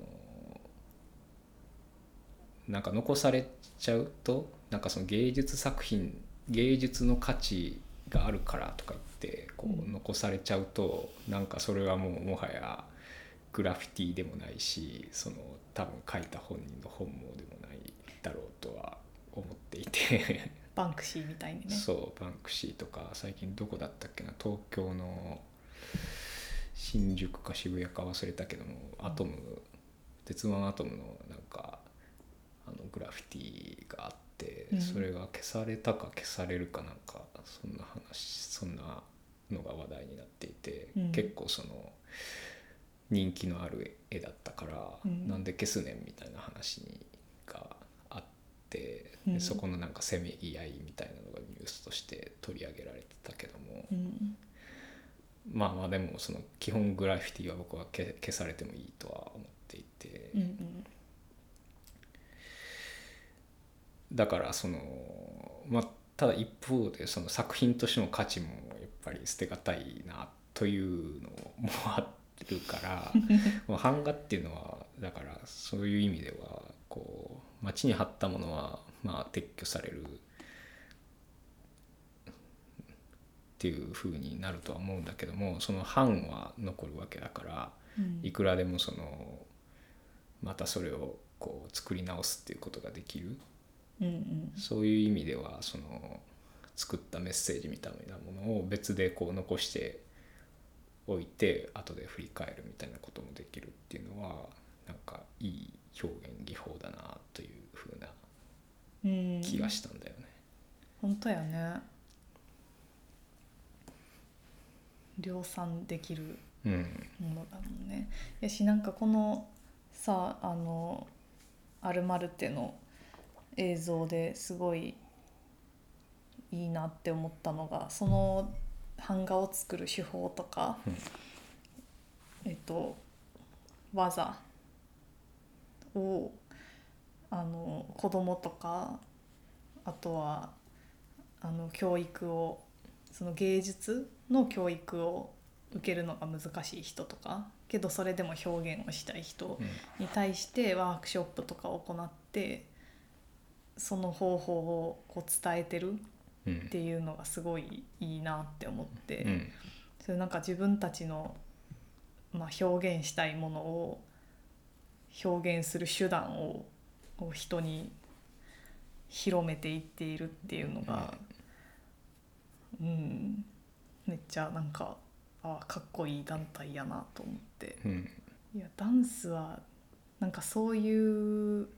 なんか残されちゃうとなんかその芸術作品芸術の価値があるからとか言ってこううん。残されちゃうとなんかそれはもうもはやグラフィティでもないしその多分書いた本人の本望でもないだろうとは思っていて。バンクシーみたいにね。*laughs* そうバンクシーとか最近どこだったっけな？東京の新宿か渋谷か忘れたけどもアトム鉄腕アトムのなんかあのグラフィティがあってうん。それが消されたか消されるかなんかそんな話そんなのが話題になっていて、うん。結構その人気のある絵だったから、うん。なんで消すねんみたいな話にがあって、でうん。そこのなんかせめぎ合いみたいなのがニュースとして取り上げられてたけども、うん。まあまあでもその基本グラフィティは僕は消消されてもいいとは思っていて、うんうん。だからそのまあただ一方でその作品としての価値もやっぱり捨てがたいなというのもあるから *laughs* もう版画っていうのはだからそういう意味ではこう街に貼ったものはまあ撤去されるっていう風になるとは思うんだけどもその版は残るわけだからうん。いくらでもそのまたそれをこう作り直すっていうことができる。うんうん。そういう意味ではその作ったメッセージみたいなものを別でこう残しておいて後で振り返るみたいなこともできるっていうのはなんかいい表現技法だなというふうなうん。気がしたんだよね。本当やね。量産できるうんものだもんね。やしなんかこのさあのアルマルテの映像ですごいいいなって思ったのがその版画を作る手法とか、うん。えっと技をあの子供とかあとはあの教育をその芸術の教育を受けるのが難しい人とかけどそれでも表現をしたい人うん。に対してワークショップとかを行ってその方法をこう伝えてるうんっていうのがすごいいいなって思って、うん。それなんか自分たちの、まあ、表現したいものを表現する手段をこう人に広めていっているっていうのが、うん、めっちゃなんかあかっこいい団体やなと思って。うん。いやダンスはなんかそういう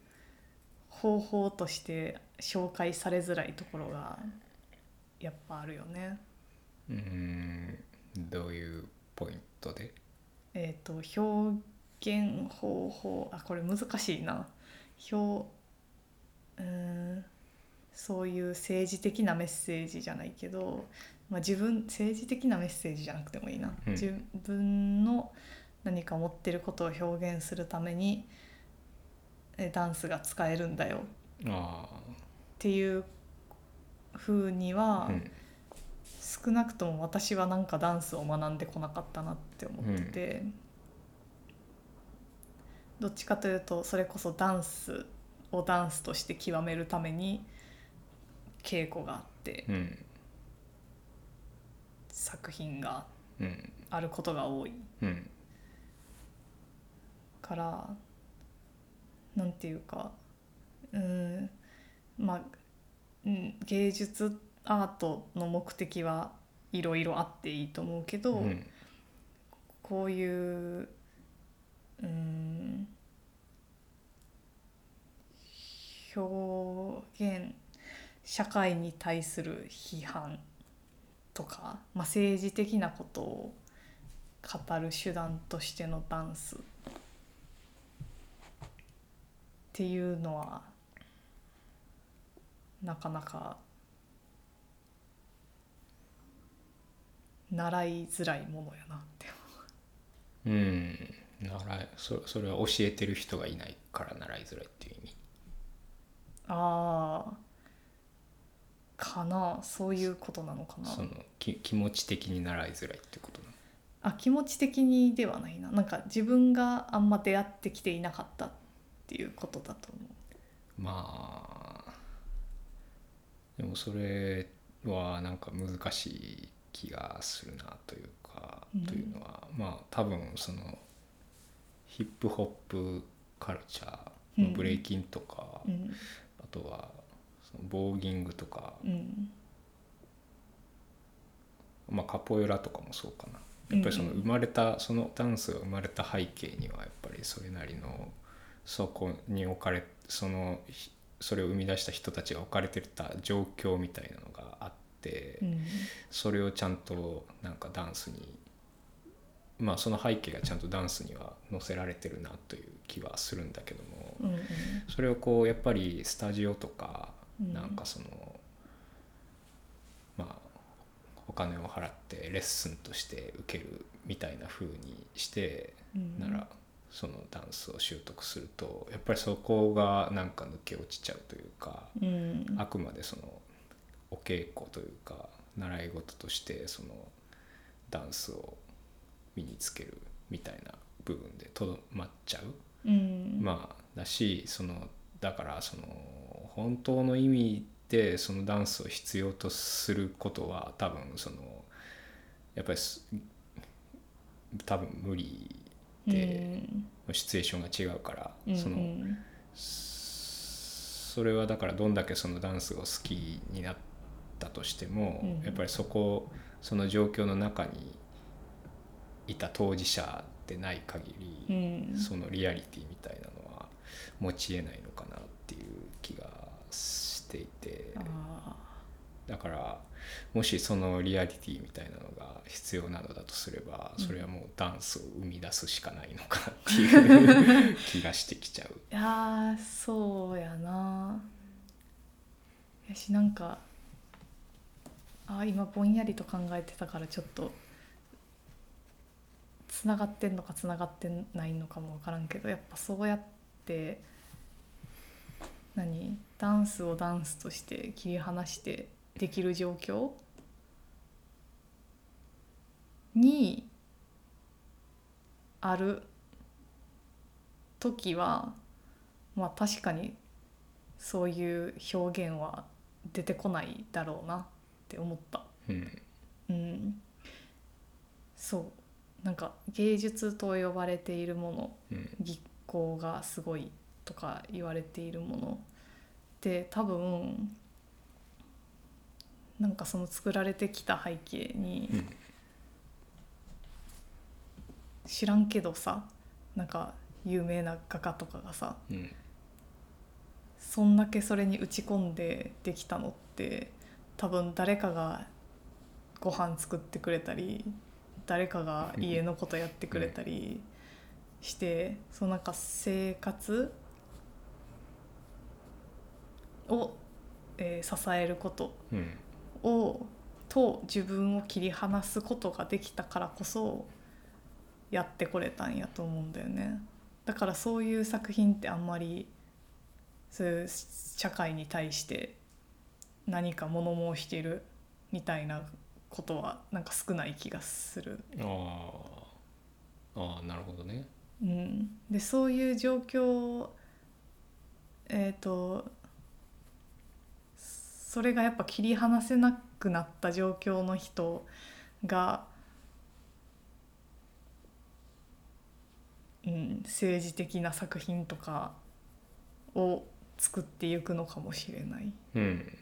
方法として紹介されづらいところがやっぱあるよね。うん。どういうポイントで？えー、と表現方法。あこれ難しいな。表うーん。そういう政治的なメッセージじゃないけど、まあ、自分政治的なメッセージじゃなくてもいいな、うん。自分の何か持ってることを表現するためにえダンスが使えるんだよ。あっていう風には、あうん。少なくとも私はなんかダンスを学んでこなかったなって思ってて、どっちかというとそれこそダンスをダンスとして極めるために稽古があってうん。作品がうんあることが多い。うん。からなんていうかうんまあ、うん、芸術アートの目的はいろいろあっていいと思うけど、うん。こういううん表現社会に対する批判とか、まあ、政治的なことを語る手段としてのダンスっていうのはなかなか習いづらいものやなって。うん。習いそそれは教えてる人がいないから習いづらいっていう意味。ああかな。そういうことなのかな。そのき気持ち的に習いづらいってことなの？あ気持ち的にではないな。なんか自分があんま出会ってきていなかったっていうことだと思まあでもそれはなんか難しい気がするなというか、うん。というのはまあ多分そのヒップホップカルチャーのブレイキンとか、う。うん。あとはそのボーギングとか、うん。まあ、カポエラとかもそうかな。やっぱりその生まれた、そのダンスが生まれた背景にはやっぱりそれなりのそこに置かれそのひそれを生み出した人たちが置かれてた状況みたいなのがあって、うん。それをちゃんとなんかダンスにまあその背景がちゃんとダンスには載せられてるなという気はするんだけども、うんうん。それをこうやっぱりスタジオとかうん。なんかその、まあお金を払ってレッスンとして受けるみたいな風にしてうん。ならそのダンスを習得するとやっぱりそこがなんか抜け落ちちゃうというかうんあくまでそのお稽古というか習い事としてそのダンスを身につけるみたいな部分でとどまっちゃう。うんまあだしそのだからその本当の意味でそのダンスを必要とすることは多分そのやっぱりす多分無理で、シチュエーションが違うから、うんそのうん。それはだからどんだけそのダンスを好きになったとしても、うん。やっぱりそこその状況の中にいた当事者でない限り、うん。そのリアリティみたいなのは持ち得ないのかなっていう気がしていて。あだからもしそのリアリティみたいなのが必要なのだとすればそれはもうダンスを生み出すしかないのかなっていう *laughs* 気がしてきちゃう。ーいやーそうやな。やしなんかあー今ぼんやりと考えてたからちょっとつながってんのかつながってないのかも分からんけどやっぱそうやって何？ダンスをダンスとして切り離してできる状況？にある時はまあ確かにそういう表現は出てこないだろうなって思った。うん。うん、そう。なんか芸術と呼ばれているものうん。技巧がすごいとか言われているもの。って多分なんかその作られてきた背景にうん。知らんけどさなんか有名な画家とかがさうん。そんだけそれに打ち込んでできたのって多分誰かがご飯作ってくれたり誰かが家のことやってくれたりしてそのなんか生活を、えー支えることうんをと自分を切り離すことができたからこそやってこれたんやと思うんだよねだからそういう作品ってあんまりそういう社会に対して何か物申してるみたいなことはなんか少ない気がする。あーあーなるほどね。うん、でそういう状況えっ、とそれがやっぱ切り離せなくなった状況の人が、うん、政治的な作品とかを作っていくのかもしれない。うん。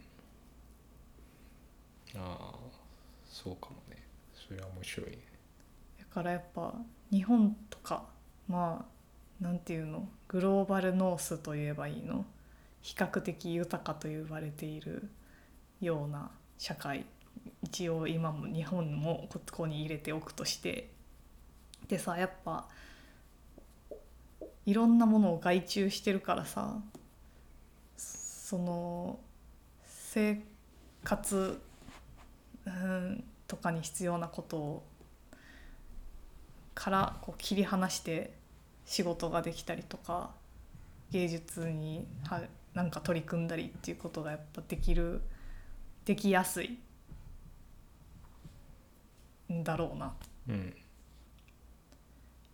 ああそうかもね。それは面白いね。だからやっぱ日本とかまあなんていうのグローバルノースといえばいいの？比較的豊かと言われているような社会一応今も日本もここに入れておくとしてでさやっぱいろんなものを外注してるからさその生活、うん、とかに必要なことをからこう切り離して仕事ができたりとか芸術にはなんか取り組んだりっていうことがやっぱできるできやすい。んだろうな。うん。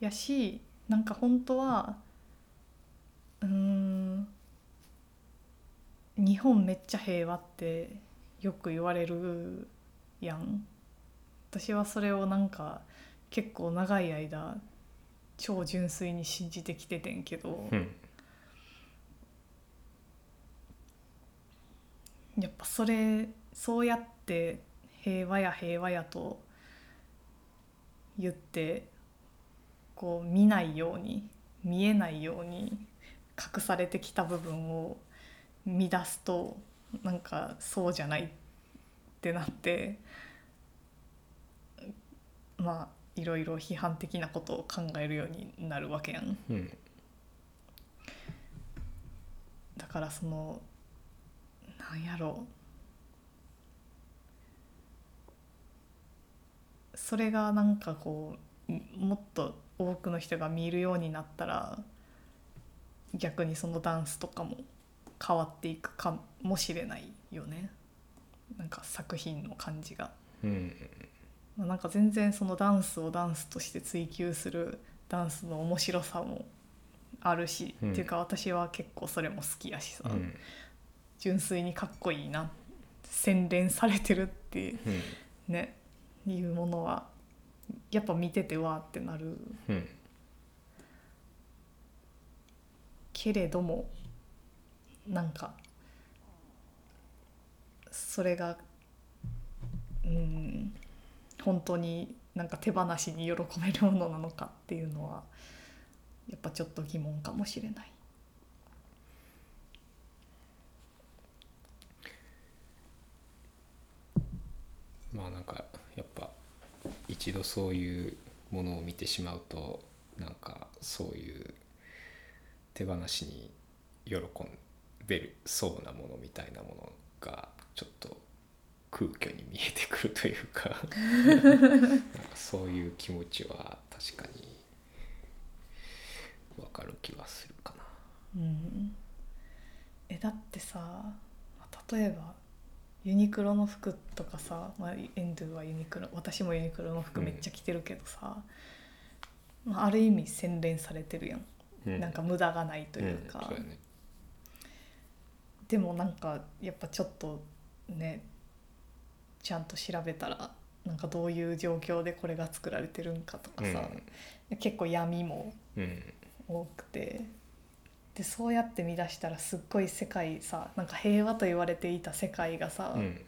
やしなんか本当はうーん日本めっちゃ平和ってよく言われるやん。私はそれをなんか結構長い間超純粋に信じてきててんけど、うん。やっぱそれそうやって平和や平和やと言ってこう見ないように見えないように隠されてきた部分を見出すとなんかそうじゃないってなってまあいろいろ批判的なことを考えるようになるわけやん。うんだからそのなんやろそれがなんかこうもっと多くの人が見るようになったら逆にそのダンスとかも変わっていくかもしれないよね。なんか作品の感じが。うん。まあなんか全然そのダンスをダンスとして追求するダンスの面白さもあるし、うん。っていうか私は結構それも好きやしさ、うん。純粋にかっこいいな。洗練されてるってうん。ねいうものはやっぱ見ててわーってなるうんけれどもなんかそれがうん本当になんか手放しに喜べるものなのかっていうのはやっぱちょっと疑問かもしれない。まあなんか一度そういうものを見てしまうとなんかそういう手放しに喜べるそうなものみたいなものがちょっと空虚に見えてくるというかなんかそういう気持ちは確かにわかる気はするかな。うん、えだってさ例えばユニクロの服とかさ、まあ、エンドゥはユニクロ私もユニクロの服めっちゃ着てるけどさ、まあ、ある意味洗練されてるやん、うん。なんか無駄がないというか、んそうやね。でもなんかやっぱちょっとねちゃんと調べたらなんかどういう状況でこれが作られてるんかとかさ、結構闇もうん。多くてでそうやって見出したらすっごい世界さなんか平和と言われていた世界がさ、うん。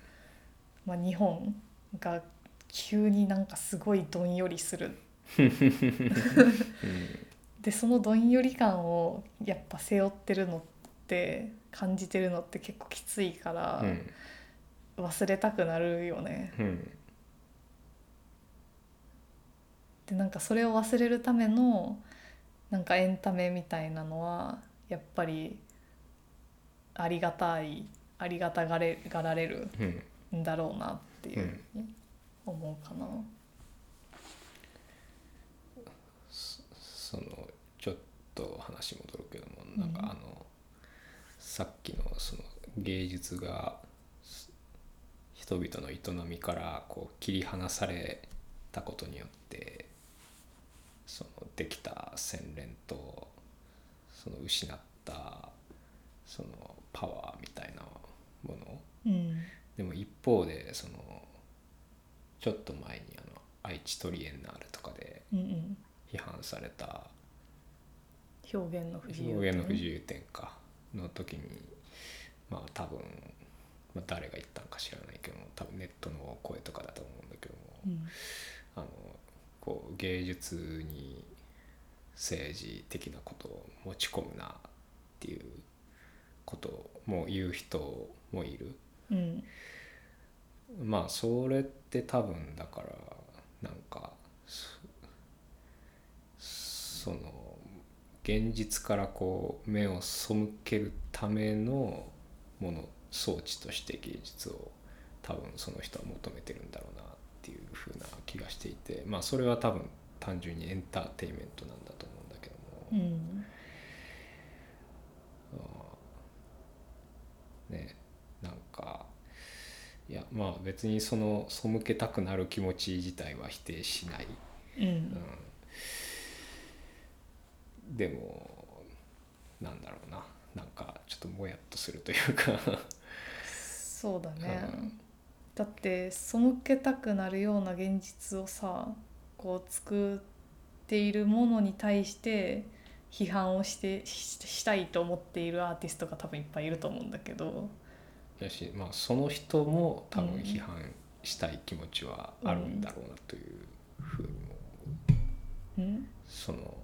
まあ、日本が急になんかすごいどんよりする。でそのどんより感をやっぱ背負ってるのって感じてるのって結構きついからうん忘れたくなるよね。うん。でなんかそれを忘れるためのなんかエンタメみたいなのはやっぱりありがたいありがたがれがられるうんんだろうなっていうふうに思うかな。そのちょっと話戻るけどもなんかうんあの、さっきのその芸術がす人々の営みからこう切り離されたことによってそのできた洗練とその失ったそのパワーみたいなもの。うん。でも一方でそのちょっと前にあの愛知トリエンナーレとかで批判された表現の不自由表現の不自由展かの時にまあ多分、まあ、誰が言ったのか知らないけども多分ネットの声とかだと思うんだけども、うん。あのこう芸術に政治的なことを持ち込むなっていうことも言う人もいる。うんまあそれって多分だからなんかそその現実からこう目を背けるためのもの装置として芸術を多分その人は求めてるんだろうなっていうふうな気がしていてまあそれは多分単純にエンターテインメントなんだと思うんだけども、うん。ねなんかいやまあ別にその背けたくなる気持ち自体は否定しない、うん。うん、でもなんだろうな。なんかちょっともやっとするというか。そうだね、うんだって背けたくなるような現実をさこう作っているものに対して批判をしてししたいと思っているアーティストが多分いっぱいいると思うんだけど。やし、まあ、その人も多分うん批判したい気持ちはあるんだろうなというふうにもう。ん？その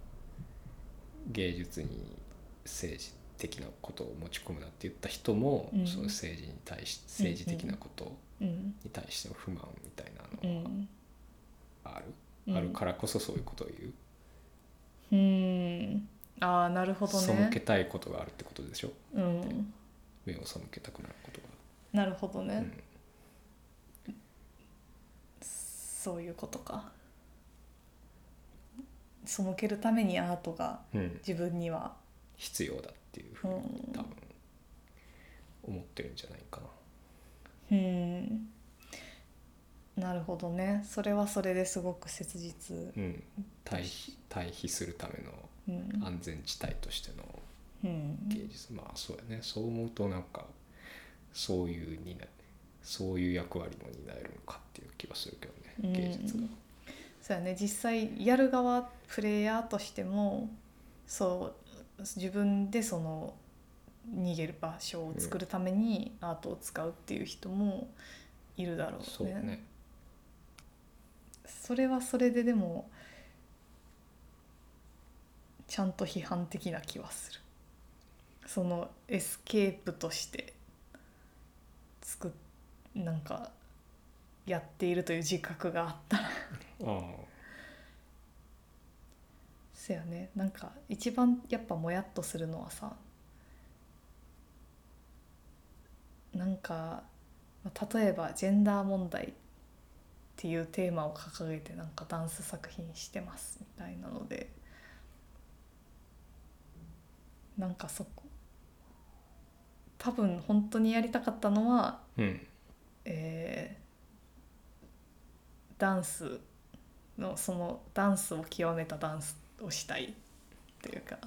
芸術に政治的なことを持ち込むなって言った人も、うん。その政治に対し政治的なことうんに対しての不満みたいなうのん。はある、うんあるからこそそういうことを言う、うん。ああなるほど背ねけたいことがあるってことでしょ？うん。目を背けたくなることが。なるほどね、うん。そういうことか。背けるためにアートがうん、自分には必要だっていうふうにうん。多分思ってるんじゃないかな。うんなるほどね。それはそれですごく切実。うん、対比対比するためのうん、安全地帯としてのうん、芸術、まあそうやね。そう思うとなんかそういうになそういう役割も担えるのかっていう気はするけどね。芸術が。そうやね。実際やる側プレイヤーとしてもそう自分でその逃げる場所を作るためにアートを使うっていう人もいるだろうね。そうねそれはそれででもちゃんと批判的な気はする。そのエスケープとして作っなんかやっているという自覚があったら。あせやね。なんか一番やっぱもやっとするのはさなんかまあ例えばジェンダー問題っていうテーマを掲げてなんかダンス作品してますみたいなのでなんかそこ多分本当にやりたかったのは、あうん。えーダンスのそのダンスを極めたダンスをしたいというか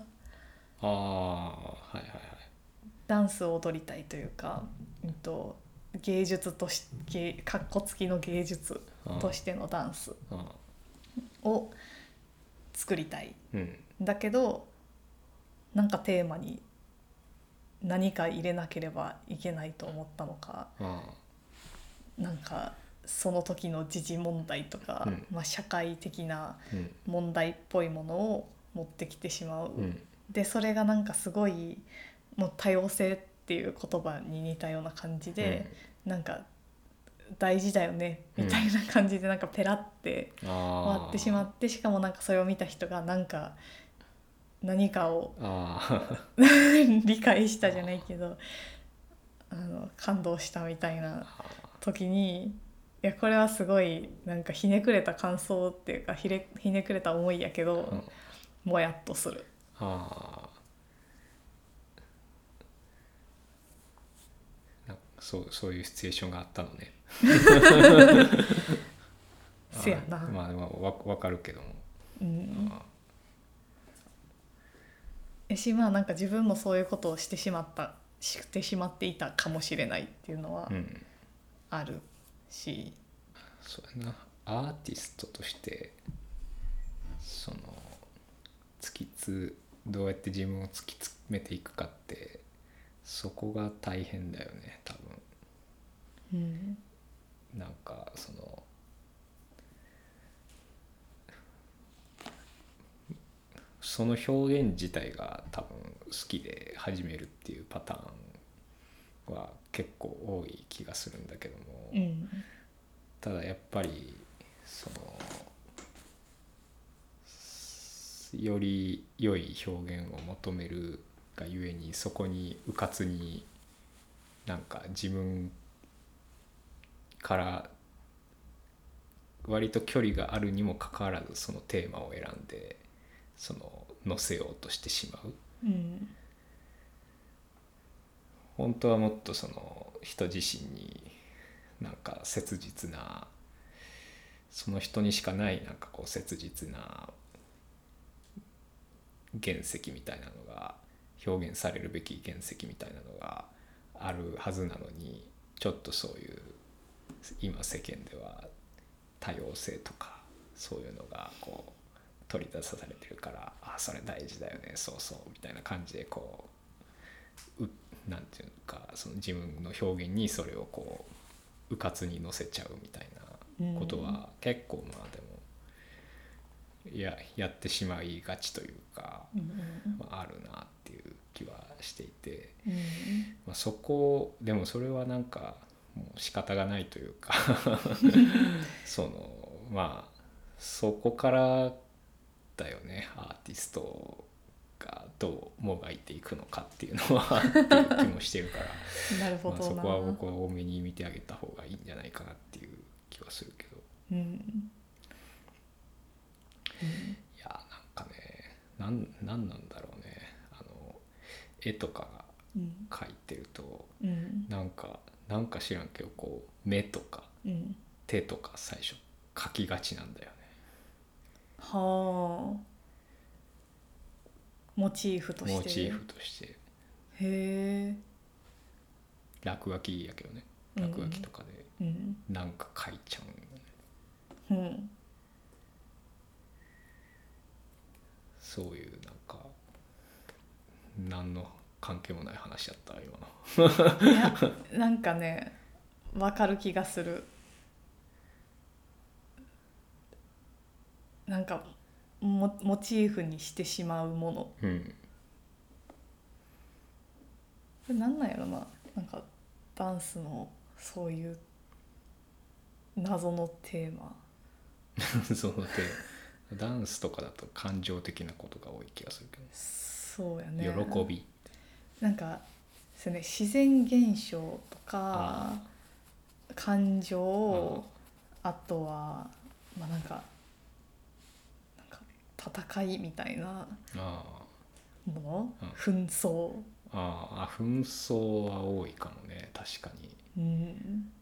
ああはいはいはい。ダンスを踊りたいというか、うん、と芸術とし芸かっこつきの芸術あとしてのダンスあを作りたい。うん。だけどなんかテーマに何か入れなければいけないと思ったのかあなんかその時の時事問題とか、うん。まあ、社会的なうん。問題っぽいものを持ってきてしまう。うん。でそれがなんかすごいもう多様性っていう言葉に似たような感じで、なんか大事だよねみたいな感じでなんかペラって終終わってしまうってしかもなんかそれを見た人がなんか何かをあ *laughs* 理解したじゃないけどあの感動したみたいなあ。時にいやこれはすごいなんかひねくれた感想っていうかひれひねくれた思いやけど、うん。もやっとする。あ。そうそういうシチュエーションがあったのね *laughs* せやな。まあまあわわかるけども、うん。あえしまあなんか自分もそういうことをしてしまったしてしまっていたかもしれないっていうのはあるし、そうやな。アーティストとしてその突きつどうやって自分を突き詰めていくかってそこが大変だよね多分。うんなんかそのその表現自体が多分好きで始めるっていうパターンは結構多い気がするんだけども、うんただやっぱりそのより良い表現を求めるがゆえにそこにうかつになんか自分から割と距離があるにもかかわらずそのテーマを選んでその載せようとしてしまう。うん本当はもっとその人自身になんか切実なその人にしかないなんかこう切実な原石みたいなのが表現されるべき原石みたいなのがあるはずなのにちょっとそういう今世間では多様性とかそういうのがこう取り出されてるからあそれ大事だよねそうそうみたいな感じでこううなんていうかその自分の表現にそれをこううかつに乗せちゃうみたいなことは結構まあでもややってしまいがちというか、まあ、あるなっていう気はしていて、うん。まあ、そこでもそれはなんかもう仕方がないというか。*laughs* そのまあそこからだよね。アーティストがどうもがいていくのかっていうのはっていう気もしてるから。*laughs* なるほまあ、そこは僕は多めに見てあげた方がいいんじゃないかなっていう気はするけど。うん。いやなんかねなんなんなんだろうね。あの絵とかうん。描いてるとうん。なんかなんか知らんけどこう目とかうん。手とか最初描きがちなんだよね。はあ。モチーフとして。モチーフとして。へえ。落書きやけどね。うん。落書きとかでうん。なんか描いちゃう。んよねうん。そういうなんか何の関係もない話やった今の。いやなんかね分かる気がする。なんかモモチーフにしてしまうもの。こうん。れなんなんやろな。なんかダンスのそういう謎のテーマ。*laughs* その手ダンスとかだと感情的なことが多い気がするけそうやど、ね。喜びなんかそうね自然現象とかあ感情あとはまあなんかなんか戦いみたいなあもの、うん。紛争。あああ紛争は多いかもね確かに。うん。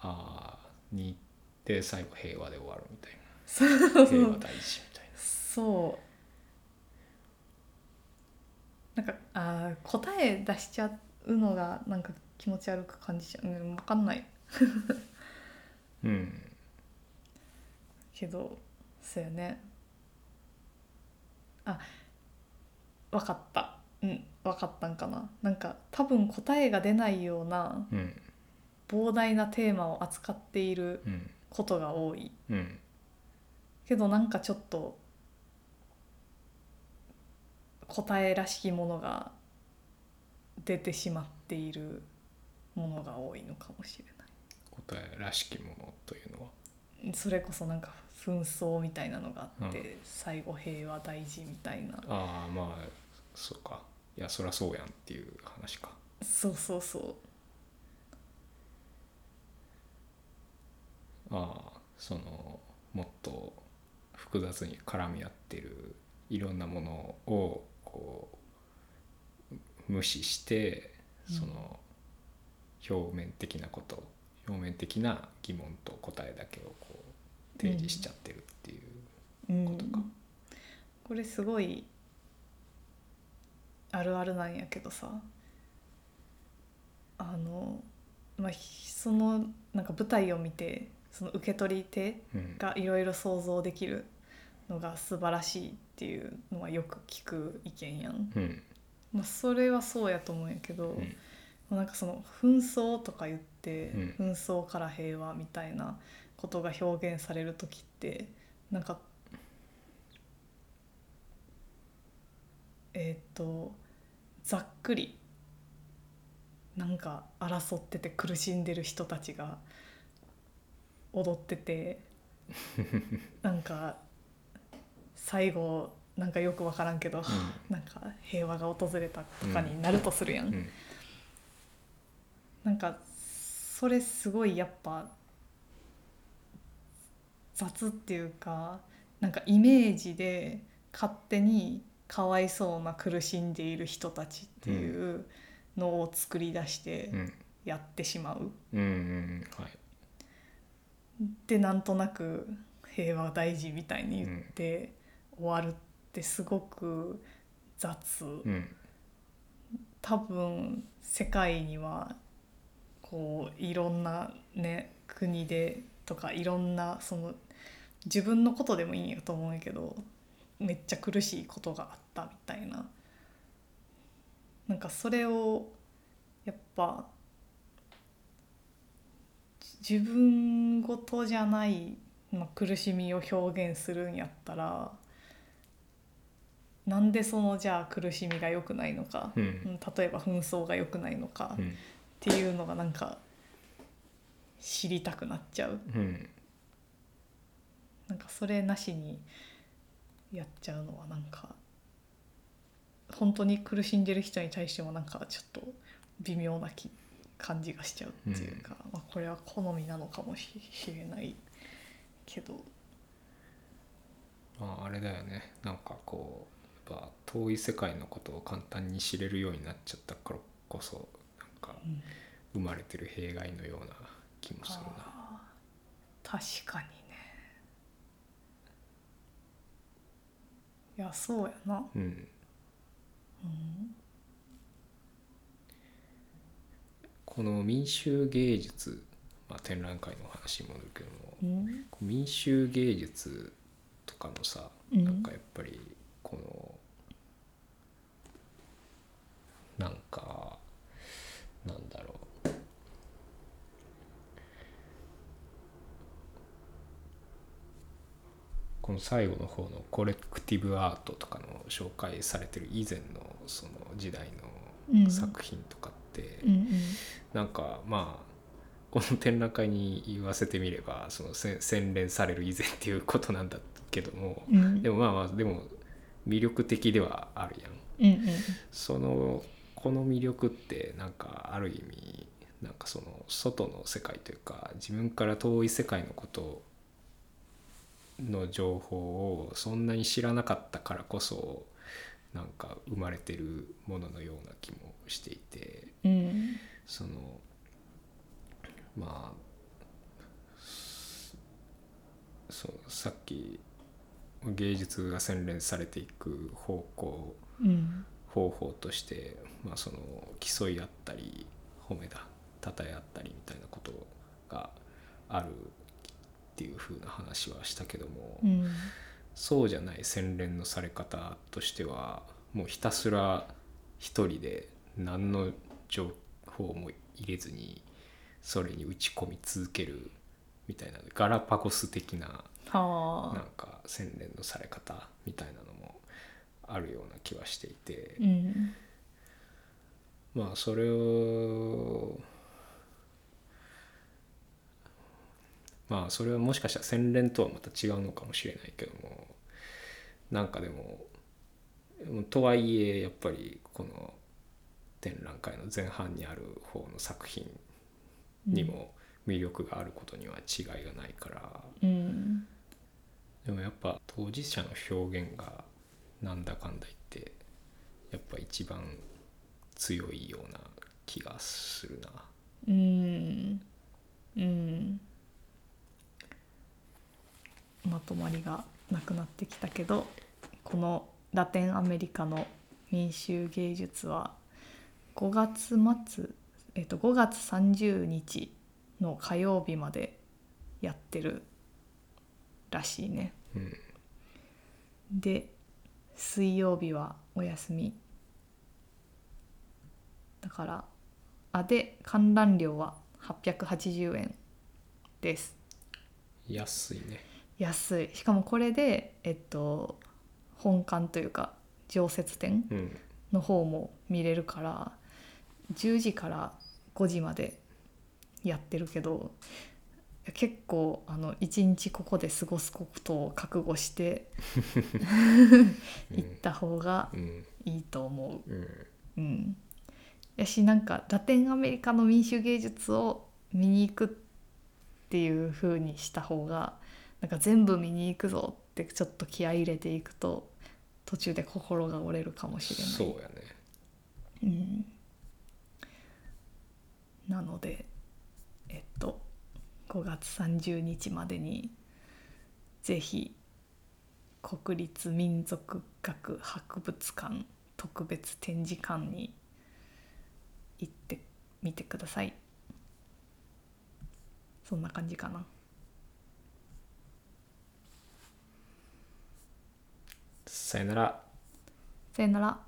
ああにで最後平和で終わるみたいな。平和大事みたいそうなんかあー答え出しちゃうのがなんか気持ち悪く感じちゃう、うん、分かんない。なうん。けどそうやね。あ分かった。うん分かったんかな。なんか多分答えが出ないようなうん。膨大なテーマを扱っているうん。ことが多い。うん。けどなんかちょっと答えらしきものが出てしまっているものが多いのかもしれない。答えらしきものというのは？それこそなんか紛争みたいなのがあって、う最後平和大事みたいな。ああまあそうか。いやそりゃそうやんっていう話か。そうそうそう。ああそのもっと複雑に絡み合ってるいろんなものをこう無視してうんその表面的なこと、表面的な疑問と答えだけをこう提示しちゃってるっていう、うん。ことか。これすごいあるあるなんやけどさ。あの、まあ、ひそのなんか舞台を見てその受け取り手うん。がいろいろ想像できるのが素晴らしいっていうのはよく聞く意見やん。うん。まあ、それはそうやと思うんやけど、うん。なんかその紛争とか言って、うん。紛争から平和みたいなことが表現される時ってなんかえっ、とざっくりなんか争ってて苦しんでる人たちが踊ってて *laughs* なんか最後なんかよく分からんけど、なんか平和が訪れたとかになるとするやん、うん。なんかそれすごいやっぱ雑っていうかなんかイメージで勝手にかわいそうな苦しんでいる人たちっていうのを作り出してうん。やってしまう。うんうんはい。でなんとなく平和大事みたいに言って終わるってすごく雑、うん。多分世界にはこういろんなね国でとかいろんなその自分のことでもいいんやと思うんやけどめっちゃ苦しいことがあったみたいな。なんかそれをやっぱ自分ごとじゃない、まあ、苦しみを表現するんやったらなんでそのじゃあ苦しみが良くないのか、うん。うん例えば紛争が良くないのかっうん。ていうのがなんか知りたくなっちゃう。うん。なんかそれなしにやっちゃうのはなんか本当に苦しんでる人に対してもなんかちょっと微妙なき感じがしちゃうっていうか、まあ、これは好みなのかもしれないけど。まああれだよね。なんかこうぱ遠い世界のことを簡単に知れるようになっちゃったからこそなんかうん。生まれてる弊害のような気もするな。確かにね。いやそうやな、うん。うん、この民衆芸術、まあ、展覧会の話に戻るけどもうん。民衆芸術とかのさ、うん。なんかやっぱりこのなんかなんだろう。この最後の方のコレクティブアートとかの紹介されてる以前のその時代うんの作品とかって、うんうん。なんかまあこの展覧会に言わせてみればそのせ洗練される以前っていうことなんだけども、うん。でもまあまあでも魅力的ではあるやん。うんうん。そのこの魅力ってなんかある意味なんかその外の世界というか自分から遠い世界のことの情報をそんなに知らなかったからこそなんか生まれてるもののような気もしていてうんそのまあそうさっき芸術が洗練されていく方向うん。方法として、まあ、その競い合ったり褒めだたたえ合ったりみたいなことがあるっていう風な話はしたけども、うん。そうじゃない洗練のされ方としてはもうひたすら一人で何の情報も入れずにそれに打ち込み続けるみたいなガラパゴス的なはあ。なんか洗練のされ方みたいなのもあるような気はしていて。うん。まあそれをまあそれはもしかしたら洗練とはまた違うのかもしれないけどもなんかでもとはいえやっぱりこの展覧会の前半にある方の作品にも魅力があることには違いがないから、うん。でもやっぱ当事者の表現がなんだかんだ言ってやっぱ一番強いような気がするな。うんうんまとまりがなくなってきたけどこのラテンアメリカの民衆芸術は5月末、えっと、5月30日の火曜日までやってるらしいね。うんで水曜日はお休み。だからあで観覧料は880円です。安いね。安い。しかもこれでえっと本館というか常設展うん。の方も見れるから10時から5時までやってるけど結構あの一日ここで過ごすことを覚悟して行った方がうんいいと思う。うんうん、やしなんかラテンアメリカの民主芸術を見に行くっていう風にした方がなんか全部見に行くぞってちょっと気合い入れていくと途中で心が折れるかもしれない。そうやね。うん、なのでえっと5月30日までにぜひ国立民族学博物館特別展示館に行ってみてください。そんな感じかな。さよなら。さよなら